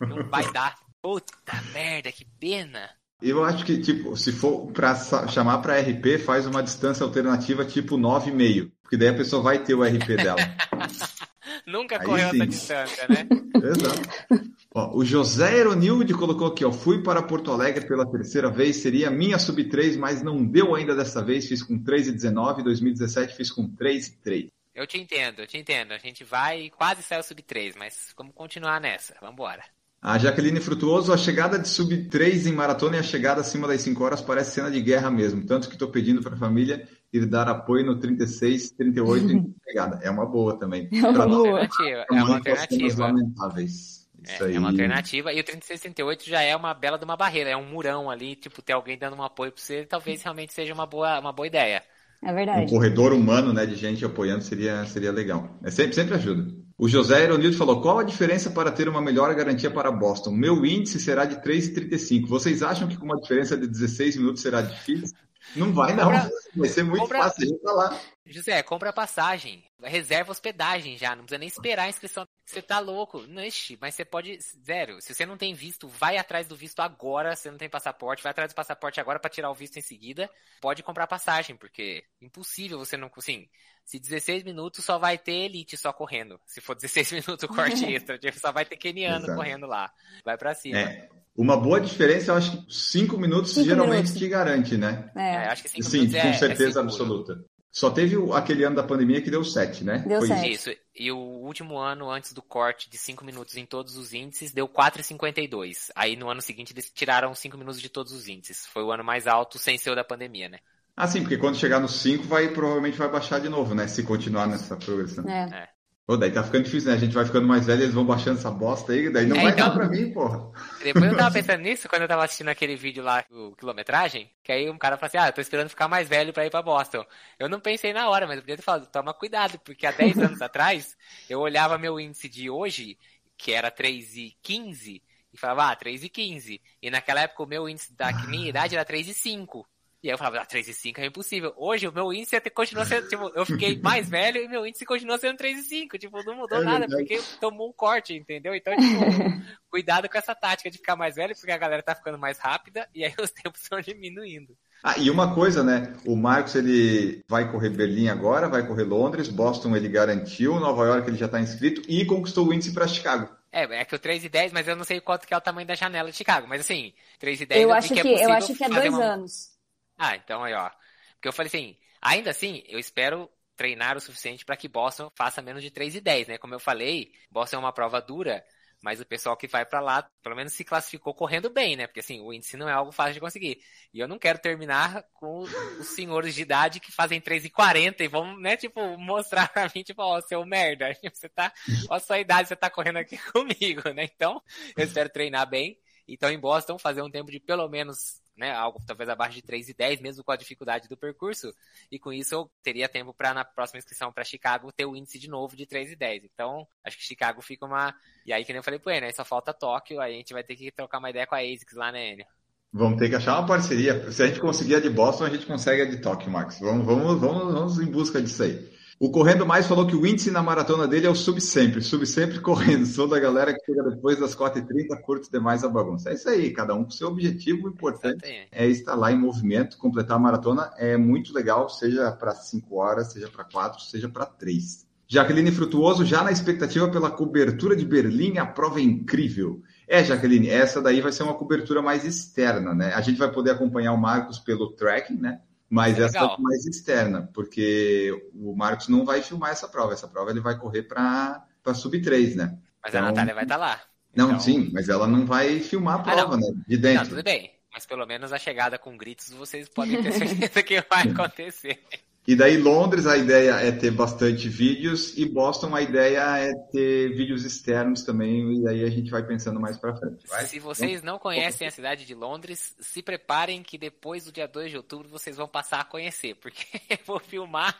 não vai dar. Puta merda, que pena. Eu acho que, tipo, se for para chamar para RP, faz uma distância alternativa tipo 9,5, porque daí a pessoa vai ter o RP dela. Nunca Aí correu sim. essa distância, né? Exato. Ó, o José Eronilde colocou aqui, ó, fui para Porto Alegre pela terceira vez, seria minha sub-3, mas não deu ainda dessa vez, fiz com 3,19, 2017 fiz com 3,3. Eu te entendo, eu te entendo. A gente vai e quase saiu sub-3, mas vamos continuar nessa, vamos embora. A Jaqueline Frutuoso, a chegada de sub-3 em maratona e a chegada acima das 5 horas parece cena de guerra mesmo. Tanto que estou pedindo para a família ir dar apoio no 36, 38 em pegada. É uma boa também. É uma boa. Alternativa. É uma alternativa. Lamentáveis. É, é, uma alternativa. E o 3668 já é uma bela de uma barreira, é um murão ali, tipo, ter alguém dando um apoio pra você, talvez realmente seja uma boa, uma boa ideia. É verdade. Um corredor humano, né, de gente apoiando seria, seria legal. É sempre, sempre ajuda. O José Ironildo falou: qual a diferença para ter uma melhor garantia para Boston? Meu índice será de 3,35. Vocês acham que com uma diferença de 16 minutos será difícil? Não vai, não. Compra, vai ser muito compra, fácil. Tá lá. José, compra passagem. Reserva hospedagem já. Não precisa nem esperar a inscrição. Você tá louco. Não, mas você pode. Zero. Se você não tem visto, vai atrás do visto agora. Se você não tem passaporte, vai atrás do passaporte agora para tirar o visto em seguida. Pode comprar passagem, porque impossível você não. Assim, se 16 minutos só vai ter elite só correndo. Se for 16 minutos corte extra, tipo, só vai ter keniano Exato. correndo lá. Vai para cima. É. Uma boa diferença, eu acho que 5 minutos cinco geralmente minutos. te garante, né? É, é acho que 5 Sim, minutos com é, certeza é absoluta. Só teve aquele ano da pandemia que deu 7, né? Deu 7. Isso. E o último ano, antes do corte de 5 minutos em todos os índices, deu 4,52. Aí no ano seguinte eles tiraram 5 minutos de todos os índices. Foi o ano mais alto sem ser o da pandemia, né? Ah, sim, porque quando chegar no 5, vai, provavelmente vai baixar de novo, né? Se continuar nessa progressão. É. é. Pô, daí tá ficando difícil, né? A gente vai ficando mais velho, eles vão baixando essa bosta aí, daí não é, vai então, dar pra mim, porra. Depois eu tava pensando nisso quando eu tava assistindo aquele vídeo lá, o quilometragem, que aí um cara falou assim, ah, eu tô esperando ficar mais velho pra ir pra Boston. Eu não pensei na hora, mas eu podia ter falado, toma cuidado, porque há 10 anos atrás, eu olhava meu índice de hoje, que era 3,15, e falava, ah, 3,15. E naquela época o meu índice da minha idade era 3,5. E aí eu falava, ah, 3,5 é impossível. Hoje o meu índice continua sendo, tipo, eu fiquei mais velho e meu índice continua sendo 3,5. Tipo, não mudou é nada, porque tomou um corte, entendeu? Então, tipo, cuidado com essa tática de ficar mais velho, porque a galera tá ficando mais rápida e aí os tempos estão diminuindo. Ah, e uma coisa, né? O Marcos ele vai correr Berlim agora, vai correr Londres, Boston ele garantiu, Nova York ele já está inscrito e conquistou o índice para Chicago. É, é que o 3 e 10, mas eu não sei quanto que é o tamanho da janela de Chicago. Mas assim, 3 e 10 eu, eu acho que, que é eu acho que é dois uma... anos. Ah, então aí, ó. Porque eu falei assim, ainda assim, eu espero treinar o suficiente para que Boston faça menos de 3 e 10, né? Como eu falei, Boston é uma prova dura, mas o pessoal que vai para lá, pelo menos se classificou correndo bem, né? Porque assim, o índice não é algo fácil de conseguir. E eu não quero terminar com os senhores de idade que fazem 3 e 40 e vão, né, tipo, mostrar pra mim, tipo, ó, seu merda, você tá, ó a sua idade, você tá correndo aqui comigo, né? Então, eu espero treinar bem. Então, em Boston, fazer um tempo de pelo menos né, algo talvez abaixo de 3 e 10, mesmo com a dificuldade do percurso, e com isso eu teria tempo para na próxima inscrição para Chicago ter o índice de novo de 3 e 10. Então, acho que Chicago fica uma. E aí, que nem eu falei pro Enio, aí só falta Tóquio, aí a gente vai ter que trocar uma ideia com a ASICS lá, né, Enio? Vamos ter que achar uma parceria. Se a gente conseguir a de Boston, a gente consegue a de Tóquio, Max. Vamos, vamos, vamos, vamos em busca disso aí. O Correndo Mais falou que o índice na maratona dele é o sub sempre, sub sempre correndo. Sou da galera que chega depois das 4h30, curte demais a bagunça. É isso aí, cada um com seu objetivo. O importante é estar lá em movimento, completar a maratona. É muito legal, seja para 5 horas, seja para 4, seja para 3. Jaqueline Frutuoso, já na expectativa pela cobertura de Berlim, a prova é incrível. É, Jaqueline, essa daí vai ser uma cobertura mais externa, né? A gente vai poder acompanhar o Marcos pelo tracking, né? Mas é essa é mais externa, porque o Marcos não vai filmar essa prova. Essa prova ele vai correr para sub 3, né? Mas então... a Natália vai estar tá lá. Não, então... sim, mas ela não vai filmar a prova, ah, né? De dentro. Não, tudo bem. Mas pelo menos a chegada com gritos vocês podem ter certeza que vai acontecer. E daí Londres a ideia é ter bastante vídeos e Boston a ideia é ter vídeos externos também e aí a gente vai pensando mais para frente. Vai? Se vocês não conhecem a cidade de Londres, se preparem que depois do dia 2 de outubro vocês vão passar a conhecer, porque eu vou filmar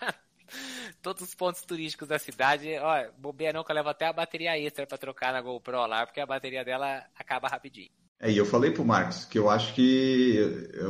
todos os pontos turísticos da cidade. Olha, bobeia não que eu levo até a bateria extra para trocar na GoPro lá, porque a bateria dela acaba rapidinho. É, e eu falei pro Marcos que eu acho que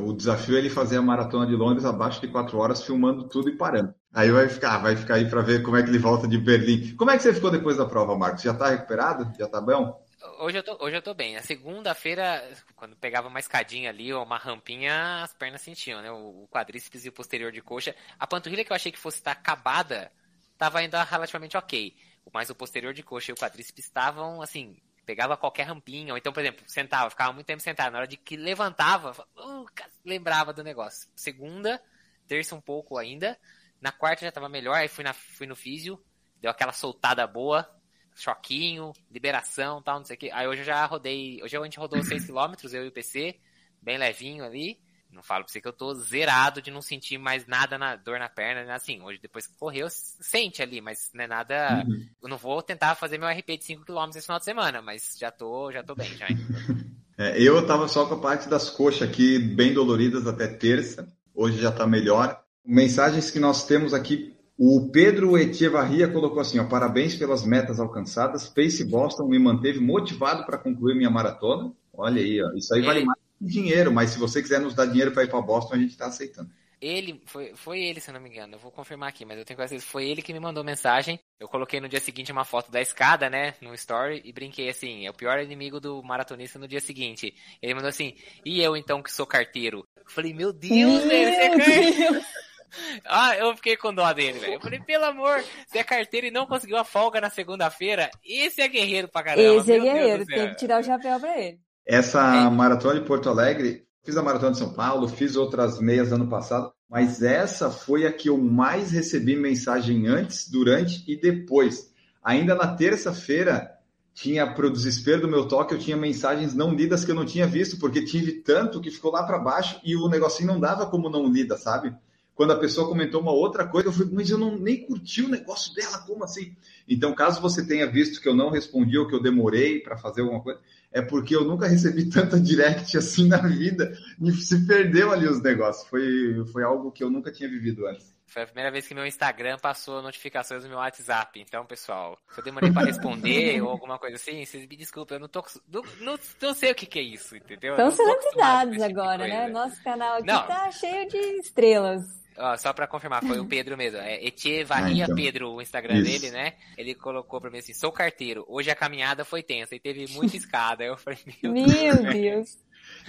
o desafio é ele fazer a maratona de Londres abaixo de quatro horas, filmando tudo e parando. Aí vai ficar, vai ficar aí para ver como é que ele volta de Berlim. Como é que você ficou depois da prova, Marcos? Já tá recuperado? Já tá bom? Hoje eu tô, hoje eu tô bem. A segunda-feira, quando pegava uma escadinha ali ou uma rampinha, as pernas sentiam, né? O quadríceps e o posterior de coxa. A panturrilha que eu achei que fosse estar acabada, tava ainda relativamente ok. Mas o posterior de coxa e o quadríceps estavam, assim, pegava qualquer rampinha, ou então, por exemplo, sentava, ficava muito tempo sentado. Na hora de que levantava, uh, lembrava do negócio. Segunda, terça um pouco ainda. Na quarta já tava melhor, aí fui, na, fui no físio, deu aquela soltada boa, choquinho, liberação tal, não sei o que. Aí hoje eu já rodei, hoje a gente rodou 6km, eu e o PC, bem levinho ali. Não falo pra você que eu tô zerado de não sentir mais nada na dor na perna, né? assim, hoje depois que correu, sente ali, mas não é nada, uhum. eu não vou tentar fazer meu RP de 5km esse final de semana, mas já tô, já tô bem, já. É, eu tava só com a parte das coxas aqui bem doloridas até terça, hoje já tá melhor. Mensagens que nós temos aqui o Pedro Etievarria colocou assim: ó, parabéns pelas metas alcançadas. Pace Boston me manteve motivado para concluir minha maratona. Olha aí, ó, isso aí vale mais dinheiro, mas se você quiser nos dar dinheiro para ir para Boston, a gente está aceitando. Ele, foi, foi ele, se eu não me engano, eu vou confirmar aqui, mas eu tenho certeza, foi ele que me mandou mensagem. Eu coloquei no dia seguinte uma foto da escada, né, no story, e brinquei assim, é o pior inimigo do maratonista no dia seguinte. Ele mandou assim, e eu então que sou carteiro? Eu falei, meu Deus, velho, você é carteiro. Ah, eu fiquei com dó dele, velho. Eu falei, pelo amor, você é carteiro e não conseguiu a folga na segunda-feira? Esse é guerreiro pra caramba. Esse é guerreiro, tem que tirar o chapéu pra ele. Essa é. maratona de Porto Alegre, fiz a maratona de São Paulo, fiz outras meias ano passado, mas essa foi a que eu mais recebi mensagem antes, durante e depois. Ainda na terça-feira, tinha para o desespero do meu toque, eu tinha mensagens não lidas que eu não tinha visto, porque tive tanto que ficou lá para baixo e o negocinho não dava como não lida, sabe? Quando a pessoa comentou uma outra coisa, eu falei, mas eu não, nem curti o negócio dela, como assim? Então, caso você tenha visto que eu não respondi ou que eu demorei para fazer alguma coisa, é porque eu nunca recebi tanta direct assim na vida e se perdeu ali os negócios. Foi, foi algo que eu nunca tinha vivido antes. Foi a primeira vez que meu Instagram passou notificações do meu WhatsApp. Então, pessoal, se eu demorei para responder ou alguma coisa assim, vocês me desculpem, eu não tô. Não, não, não sei o que, que é isso, entendeu? São celebridades agora, tipo né? Nosso canal aqui não. tá cheio de estrelas. Ó, só pra confirmar, foi o Pedro mesmo. É Etievarria ah, então. Pedro, o Instagram Isso. dele, né? Ele colocou pra mim assim, sou carteiro. Hoje a caminhada foi tensa e teve muita escada. Eu falei, meu, meu Deus.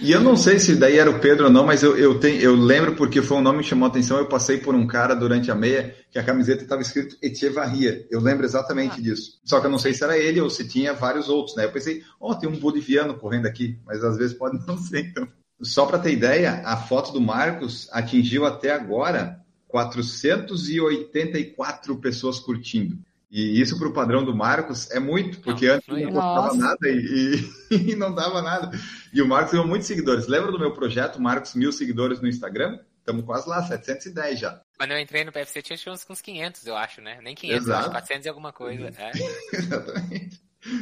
E eu não sei se daí era o Pedro ou não, mas eu, eu, tenho, eu lembro porque foi um nome que chamou a atenção. Eu passei por um cara durante a meia que a camiseta estava escrito Etievarria. Eu lembro exatamente ah. disso. Só que eu não sei se era ele ou se tinha vários outros, né? Eu pensei, ó, oh, tem um boliviano correndo aqui, mas às vezes pode não ser, então. Só para ter ideia, a foto do Marcos atingiu até agora 484 pessoas curtindo. E isso para o padrão do Marcos é muito, porque não, antes não postava nada e, e, e, não dava nada. E o Marcos ganhou muitos seguidores. Lembra do meu projeto, Marcos, mil seguidores no Instagram? Estamos quase lá, 710 já. Quando eu entrei no PFC tinha uns, uns 500, eu acho, né? Nem 500, Exato. acho, 400 e alguma coisa. É. Exatamente.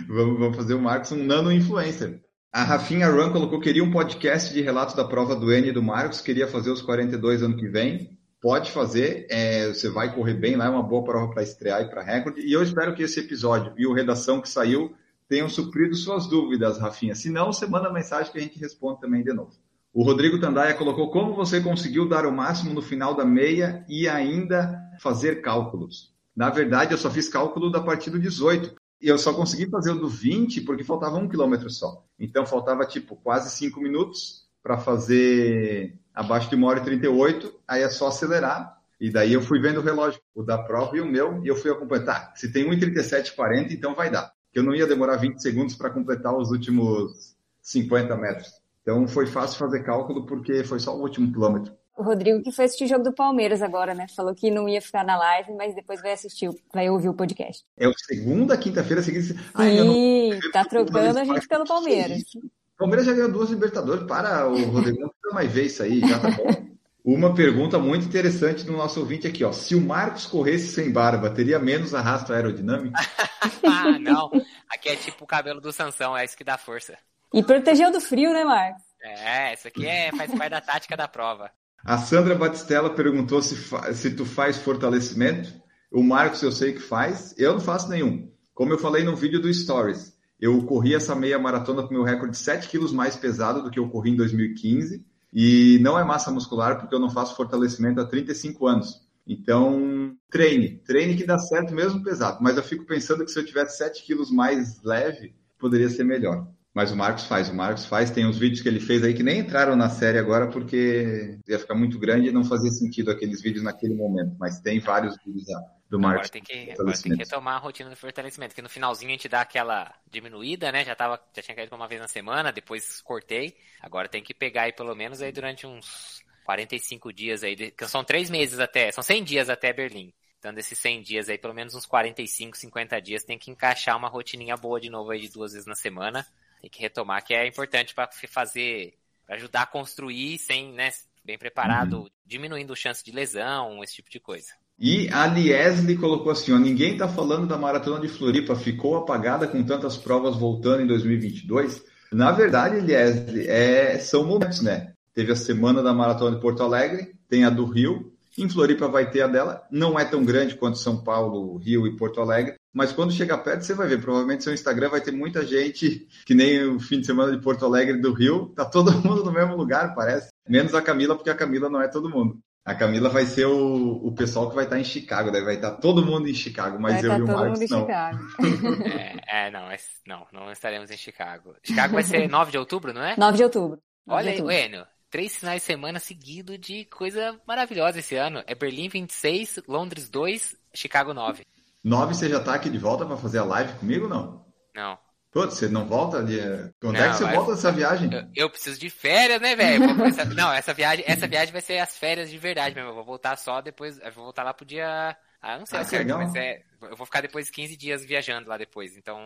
Vamos, vamos fazer o Marcos um nano influencer. A Rafinha Run colocou queria um podcast de relato da prova do N e do Marcos, queria fazer os 42 ano que vem. Pode fazer, é, você vai correr bem lá, é uma boa prova para estrear e para recorde. E eu espero que esse episódio e o redação que saiu tenham suprido suas dúvidas, Rafinha. Se não, você manda mensagem que a gente responde também de novo. O Rodrigo Tandaia colocou como você conseguiu dar o máximo no final da meia e ainda fazer cálculos. Na verdade, eu só fiz cálculo da partir do 18, e eu só consegui fazer o do 20 porque faltava um quilômetro só. Então faltava tipo quase cinco minutos para fazer abaixo de uma hora e 38, aí é só acelerar. E daí eu fui vendo o relógio, o da prova e o meu, e eu fui acompanhar. Tá, se tem 1,37,40, então vai dar. Que eu não ia demorar 20 segundos para completar os últimos 50 metros. Então foi fácil fazer cálculo porque foi só o último quilômetro o Rodrigo que foi assistir o jogo do Palmeiras agora, né? Falou que não ia ficar na live, mas depois vai assistir, vai ouvir o podcast. É o segunda quinta-feira seguida. Sim, não... tá trocando a gente pelo Palmeiras. O Palmeiras já ganhou duas Libertadores. Para, o Rodrigo não precisa mais ver isso aí, já tá bom. Uma pergunta muito interessante do nosso ouvinte aqui, ó. Se o Marcos corresse sem barba, teria menos arrasto aerodinâmico? ah, não. Aqui é tipo o cabelo do Sansão, é isso que dá força. E protegeu do frio, né, Marcos? É, isso aqui é, faz parte da tática da prova. A Sandra Batistella perguntou se, se tu faz fortalecimento. O Marcos eu sei que faz. Eu não faço nenhum. Como eu falei no vídeo do Stories, eu corri essa meia maratona com meu recorde 7 quilos mais pesado do que eu corri em 2015. E não é massa muscular porque eu não faço fortalecimento há 35 anos. Então, treine. Treine que dá certo mesmo pesado. Mas eu fico pensando que se eu tivesse 7 quilos mais leve, poderia ser melhor. Mas o Marcos faz, o Marcos faz, tem uns vídeos que ele fez aí que nem entraram na série agora porque ia ficar muito grande e não fazia sentido aqueles vídeos naquele momento, mas tem vários vídeos já do Marcos. Agora tem que, agora tem que retomar a rotina do fortalecimento, que no finalzinho a gente dá aquela diminuída, né? Já tava, já tinha caído uma vez na semana, depois cortei. Agora tem que pegar aí pelo menos aí durante uns 45 dias aí, que são três meses até, são 100 dias até Berlim. Então, desses 100 dias aí, pelo menos uns 45, 50 dias, tem que encaixar uma rotininha boa de novo aí de duas vezes na semana tem que retomar, que é importante para fazer ajudar a construir sem, né, bem preparado, uhum. diminuindo a chance de lesão, esse tipo de coisa. E a Liesli colocou assim: ó, ninguém está falando da maratona de Floripa, ficou apagada com tantas provas voltando em 2022. Na verdade, Liesli, é, são momentos, né? Teve a semana da maratona de Porto Alegre, tem a do Rio, em Floripa vai ter a dela, não é tão grande quanto São Paulo, Rio e Porto Alegre, mas quando chegar perto você vai ver, provavelmente seu Instagram vai ter muita gente, que nem o fim de semana de Porto Alegre do Rio, tá todo mundo no mesmo lugar, parece. Menos a Camila, porque a Camila não é todo mundo. A Camila vai ser o, o pessoal que vai estar em Chicago, daí vai estar todo mundo em Chicago, mas vai eu e o Marcos não. é, é, não, não, não estaremos em Chicago. Chicago vai ser 9 de outubro, não é? 9 de outubro. 9 Olha aí, Enio, três finais de semana seguido de coisa maravilhosa esse ano. É Berlim 26, Londres 2, Chicago 9. 9 você já tá aqui de volta para fazer a live comigo, não? Não. Putz, você não volta ali? Quando não, é que você volta dessa viagem? Eu, eu, preciso de férias, né, velho? não, essa viagem, essa viagem vai ser as férias de verdade mesmo. Eu vou voltar só depois. Eu vou voltar lá pro dia. Ah, não sei ah, certo, mas é. Eu vou ficar depois 15 dias viajando lá depois, então.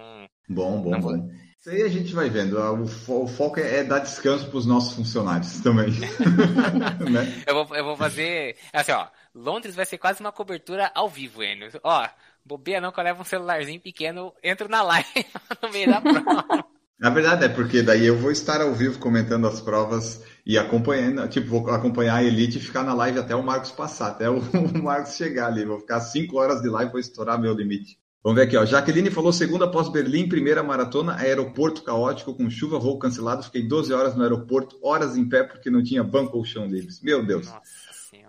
Bom, bom, bom. Isso aí a gente vai vendo. O, fo o foco é, é dar descanso para os nossos funcionários também. né? eu, vou, eu vou fazer. Assim, ó. Londres vai ser quase uma cobertura ao vivo, Enio. Ó, bobeia não que eu levo um celularzinho pequeno, entro na live no meio da prova. Na verdade é porque daí eu vou estar ao vivo comentando as provas e acompanhando, tipo, vou acompanhar a Elite e ficar na live até o Marcos passar, até o Marcos chegar ali. Vou ficar cinco horas de live, vou estourar meu limite. Vamos ver aqui, ó. Jaqueline falou segunda após Berlim, primeira maratona, aeroporto caótico com chuva, voo cancelado. Fiquei 12 horas no aeroporto, horas em pé porque não tinha banco ou chão deles. Meu Deus.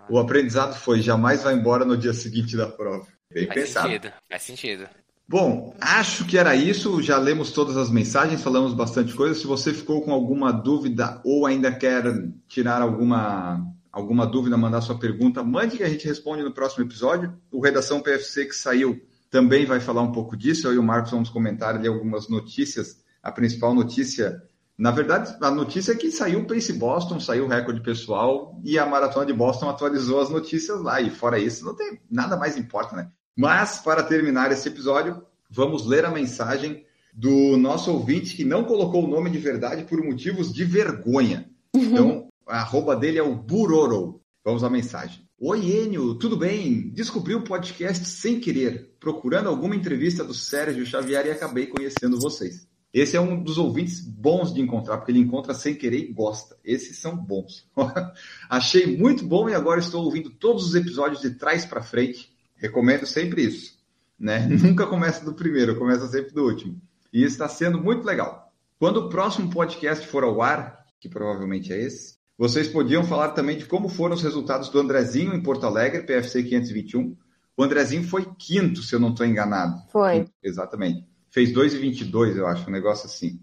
O aprendizado foi jamais vai embora no dia seguinte da prova. Bem faz pensado. Sentido, faz sentido. Bom, acho que era isso. Já lemos todas as mensagens, falamos bastante coisa. Se você ficou com alguma dúvida ou ainda quer tirar alguma, alguma dúvida, mandar sua pergunta, mande que a gente responde no próximo episódio. O Redação PFC que saiu também vai falar um pouco disso. Eu e o Marcos vamos comentar ali algumas notícias. A principal notícia, na verdade, a notícia é que saiu o Pace Boston, saiu o recorde pessoal e a Maratona de Boston atualizou as notícias lá. E fora isso, não tem nada mais importa, né? Mas, para terminar esse episódio, vamos ler a mensagem do nosso ouvinte que não colocou o nome de verdade por motivos de vergonha. Então, a arroba dele é o Buroro. Vamos à mensagem. Oi, Enio, tudo bem? Descobri o podcast sem querer, procurando alguma entrevista do Sérgio Xavier e acabei conhecendo vocês. Esse é um dos ouvintes bons de encontrar, porque ele encontra sem querer e gosta. Esses são bons. Achei muito bom e agora estou ouvindo todos os episódios de trás para frente Recomendo sempre isso. Né? Nunca começa do primeiro, começa sempre do último. E está sendo muito legal. Quando o próximo podcast for ao ar, que provavelmente é esse, vocês podiam falar também de como foram os resultados do Andrezinho em Porto Alegre, PFC 521. O Andrezinho foi quinto, se eu não estou enganado. Foi. Exatamente. Fez 2,22, eu acho, um negócio assim.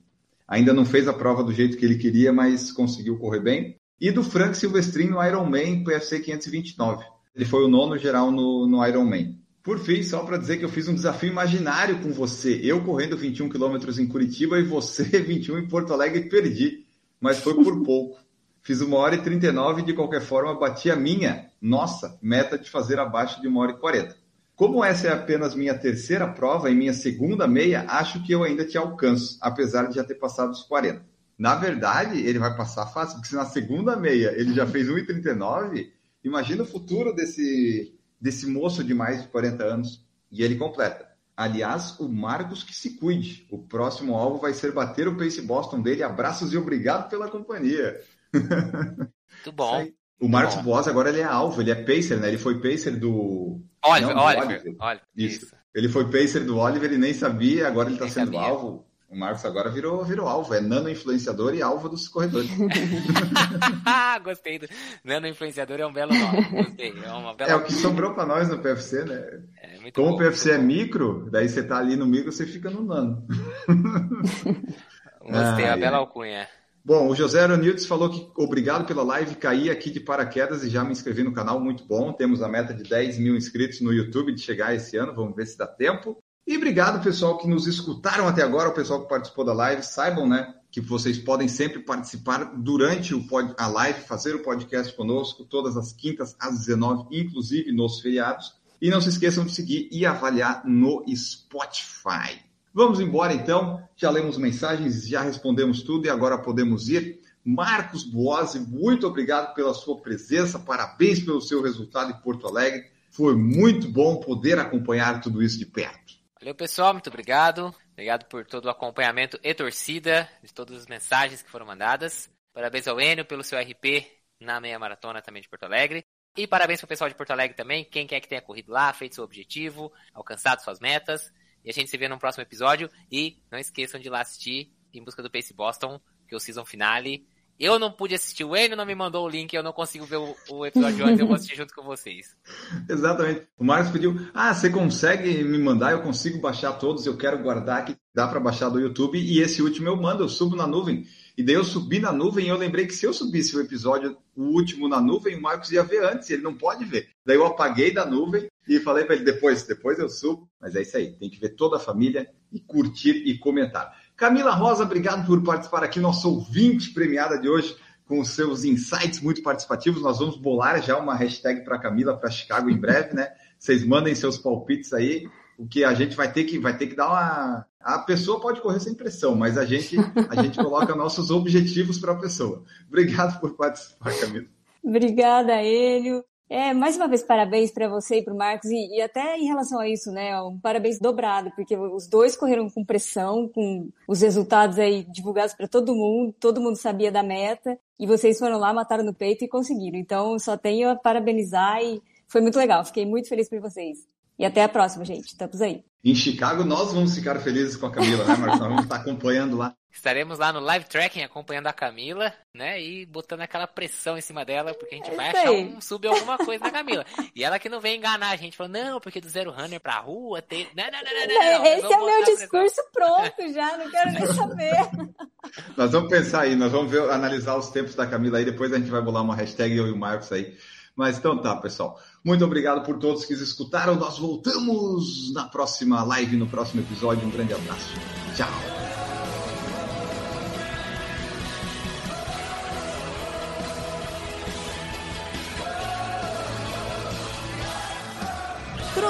Ainda não fez a prova do jeito que ele queria, mas conseguiu correr bem. E do Frank Silvestrin no Ironman PFC 529. Ele foi o nono geral no, no Ironman. Por fim, só para dizer que eu fiz um desafio imaginário com você. Eu correndo 21 quilômetros em Curitiba e você 21 em Porto Alegre e perdi. Mas foi por pouco. Fiz uma hora e 39 e de qualquer forma bati a minha, nossa, meta de fazer abaixo de uma hora e 40. Como essa é apenas minha terceira prova e minha segunda meia, acho que eu ainda te alcanço, apesar de já ter passado os 40. Na verdade, ele vai passar fácil, porque se na segunda meia ele já fez 1,39, Imagina o futuro desse, desse moço de mais de 40 anos. E ele completa. Aliás, o Marcos que se cuide. O próximo alvo vai ser bater o Pace Boston dele. Abraços e obrigado pela companhia. Muito bom. O Marcos Boss agora ele é alvo, ele é pacer, né? Ele foi pacer do. Oliver, Não, do Oliver. Oliver. Isso. Isso. Ele foi pacer do Oliver e nem sabia, agora ele está sendo sabia. alvo. O Marcos agora virou, virou alvo, é nano influenciador e alvo dos corredores. Gostei. Do... Nano influenciador é um belo nome. Gostei. É, uma bela... é o que sobrou para nós no PFC, né? É, Como bom, o PFC é micro, daí você tá ali no micro, você fica no nano. Gostei, ah, a bela alcunha. Bom, o José Aronildes falou que obrigado pela live, caí aqui de paraquedas e já me inscrevi no canal, muito bom. Temos a meta de 10 mil inscritos no YouTube de chegar esse ano, vamos ver se dá tempo. E obrigado, pessoal, que nos escutaram até agora, o pessoal que participou da live. Saibam, né, que vocês podem sempre participar durante o pod, a live, fazer o podcast conosco, todas as quintas às 19, inclusive nos feriados. E não se esqueçam de seguir e avaliar no Spotify. Vamos embora então. Já lemos mensagens, já respondemos tudo e agora podemos ir. Marcos Boazzi, muito obrigado pela sua presença, parabéns pelo seu resultado em Porto Alegre. Foi muito bom poder acompanhar tudo isso de perto. Valeu, pessoal, muito obrigado. Obrigado por todo o acompanhamento e torcida, de todas as mensagens que foram mandadas. Parabéns ao Enio pelo seu RP na meia maratona também de Porto Alegre. E parabéns para o pessoal de Porto Alegre também, quem quer que tenha corrido lá, feito seu objetivo, alcançado suas metas. E a gente se vê no próximo episódio. E não esqueçam de ir lá assistir Em Busca do Pace Boston, que é o season finale. Eu não pude assistir, o Enio não me mandou o link, eu não consigo ver o, o episódio antes, eu vou assistir junto com vocês. Exatamente. O Marcos pediu, ah, você consegue me mandar, eu consigo baixar todos, eu quero guardar aqui, dá para baixar do YouTube, e esse último eu mando, eu subo na nuvem. E daí eu subi na nuvem e eu lembrei que se eu subisse o episódio, o último na nuvem, o Marcos ia ver antes, ele não pode ver. Daí eu apaguei da nuvem e falei para ele depois, depois eu subo. Mas é isso aí, tem que ver toda a família e curtir e comentar. Camila Rosa, obrigado por participar aqui, nosso ouvinte premiada de hoje, com os seus insights muito participativos. Nós vamos bolar já uma hashtag para Camila para Chicago em breve, né? Vocês mandem seus palpites aí, o que a gente vai ter que vai ter que dar uma a pessoa pode correr sem pressão, mas a gente a gente coloca nossos objetivos para a pessoa. Obrigado por participar, Camila. Obrigada, Hélio. É, mais uma vez, parabéns para você e para o Marcos, e, e, até em relação a isso, né, um parabéns dobrado, porque os dois correram com pressão, com os resultados aí divulgados para todo mundo, todo mundo sabia da meta, e vocês foram lá, mataram no peito e conseguiram. Então, só tenho a parabenizar e foi muito legal, fiquei muito feliz por vocês. E até a próxima, gente. Estamos aí. Em Chicago, nós vamos ficar felizes com a Camila, né, Marcos? Nós vamos estar acompanhando lá. Estaremos lá no live tracking acompanhando a Camila, né? E botando aquela pressão em cima dela, porque a gente é vai achar um sub alguma coisa na Camila. E ela que não vem enganar a gente, falou, não, porque do zero runner pra rua tem. Não, não, não, não, não, Esse é o meu discurso pronto já, não quero nem saber. nós vamos pensar aí, nós vamos ver, analisar os tempos da Camila aí, depois a gente vai bolar uma hashtag eu e o Marcos aí. Mas então tá, pessoal. Muito obrigado por todos que escutaram. Nós voltamos na próxima live, no próximo episódio. Um grande abraço. Tchau.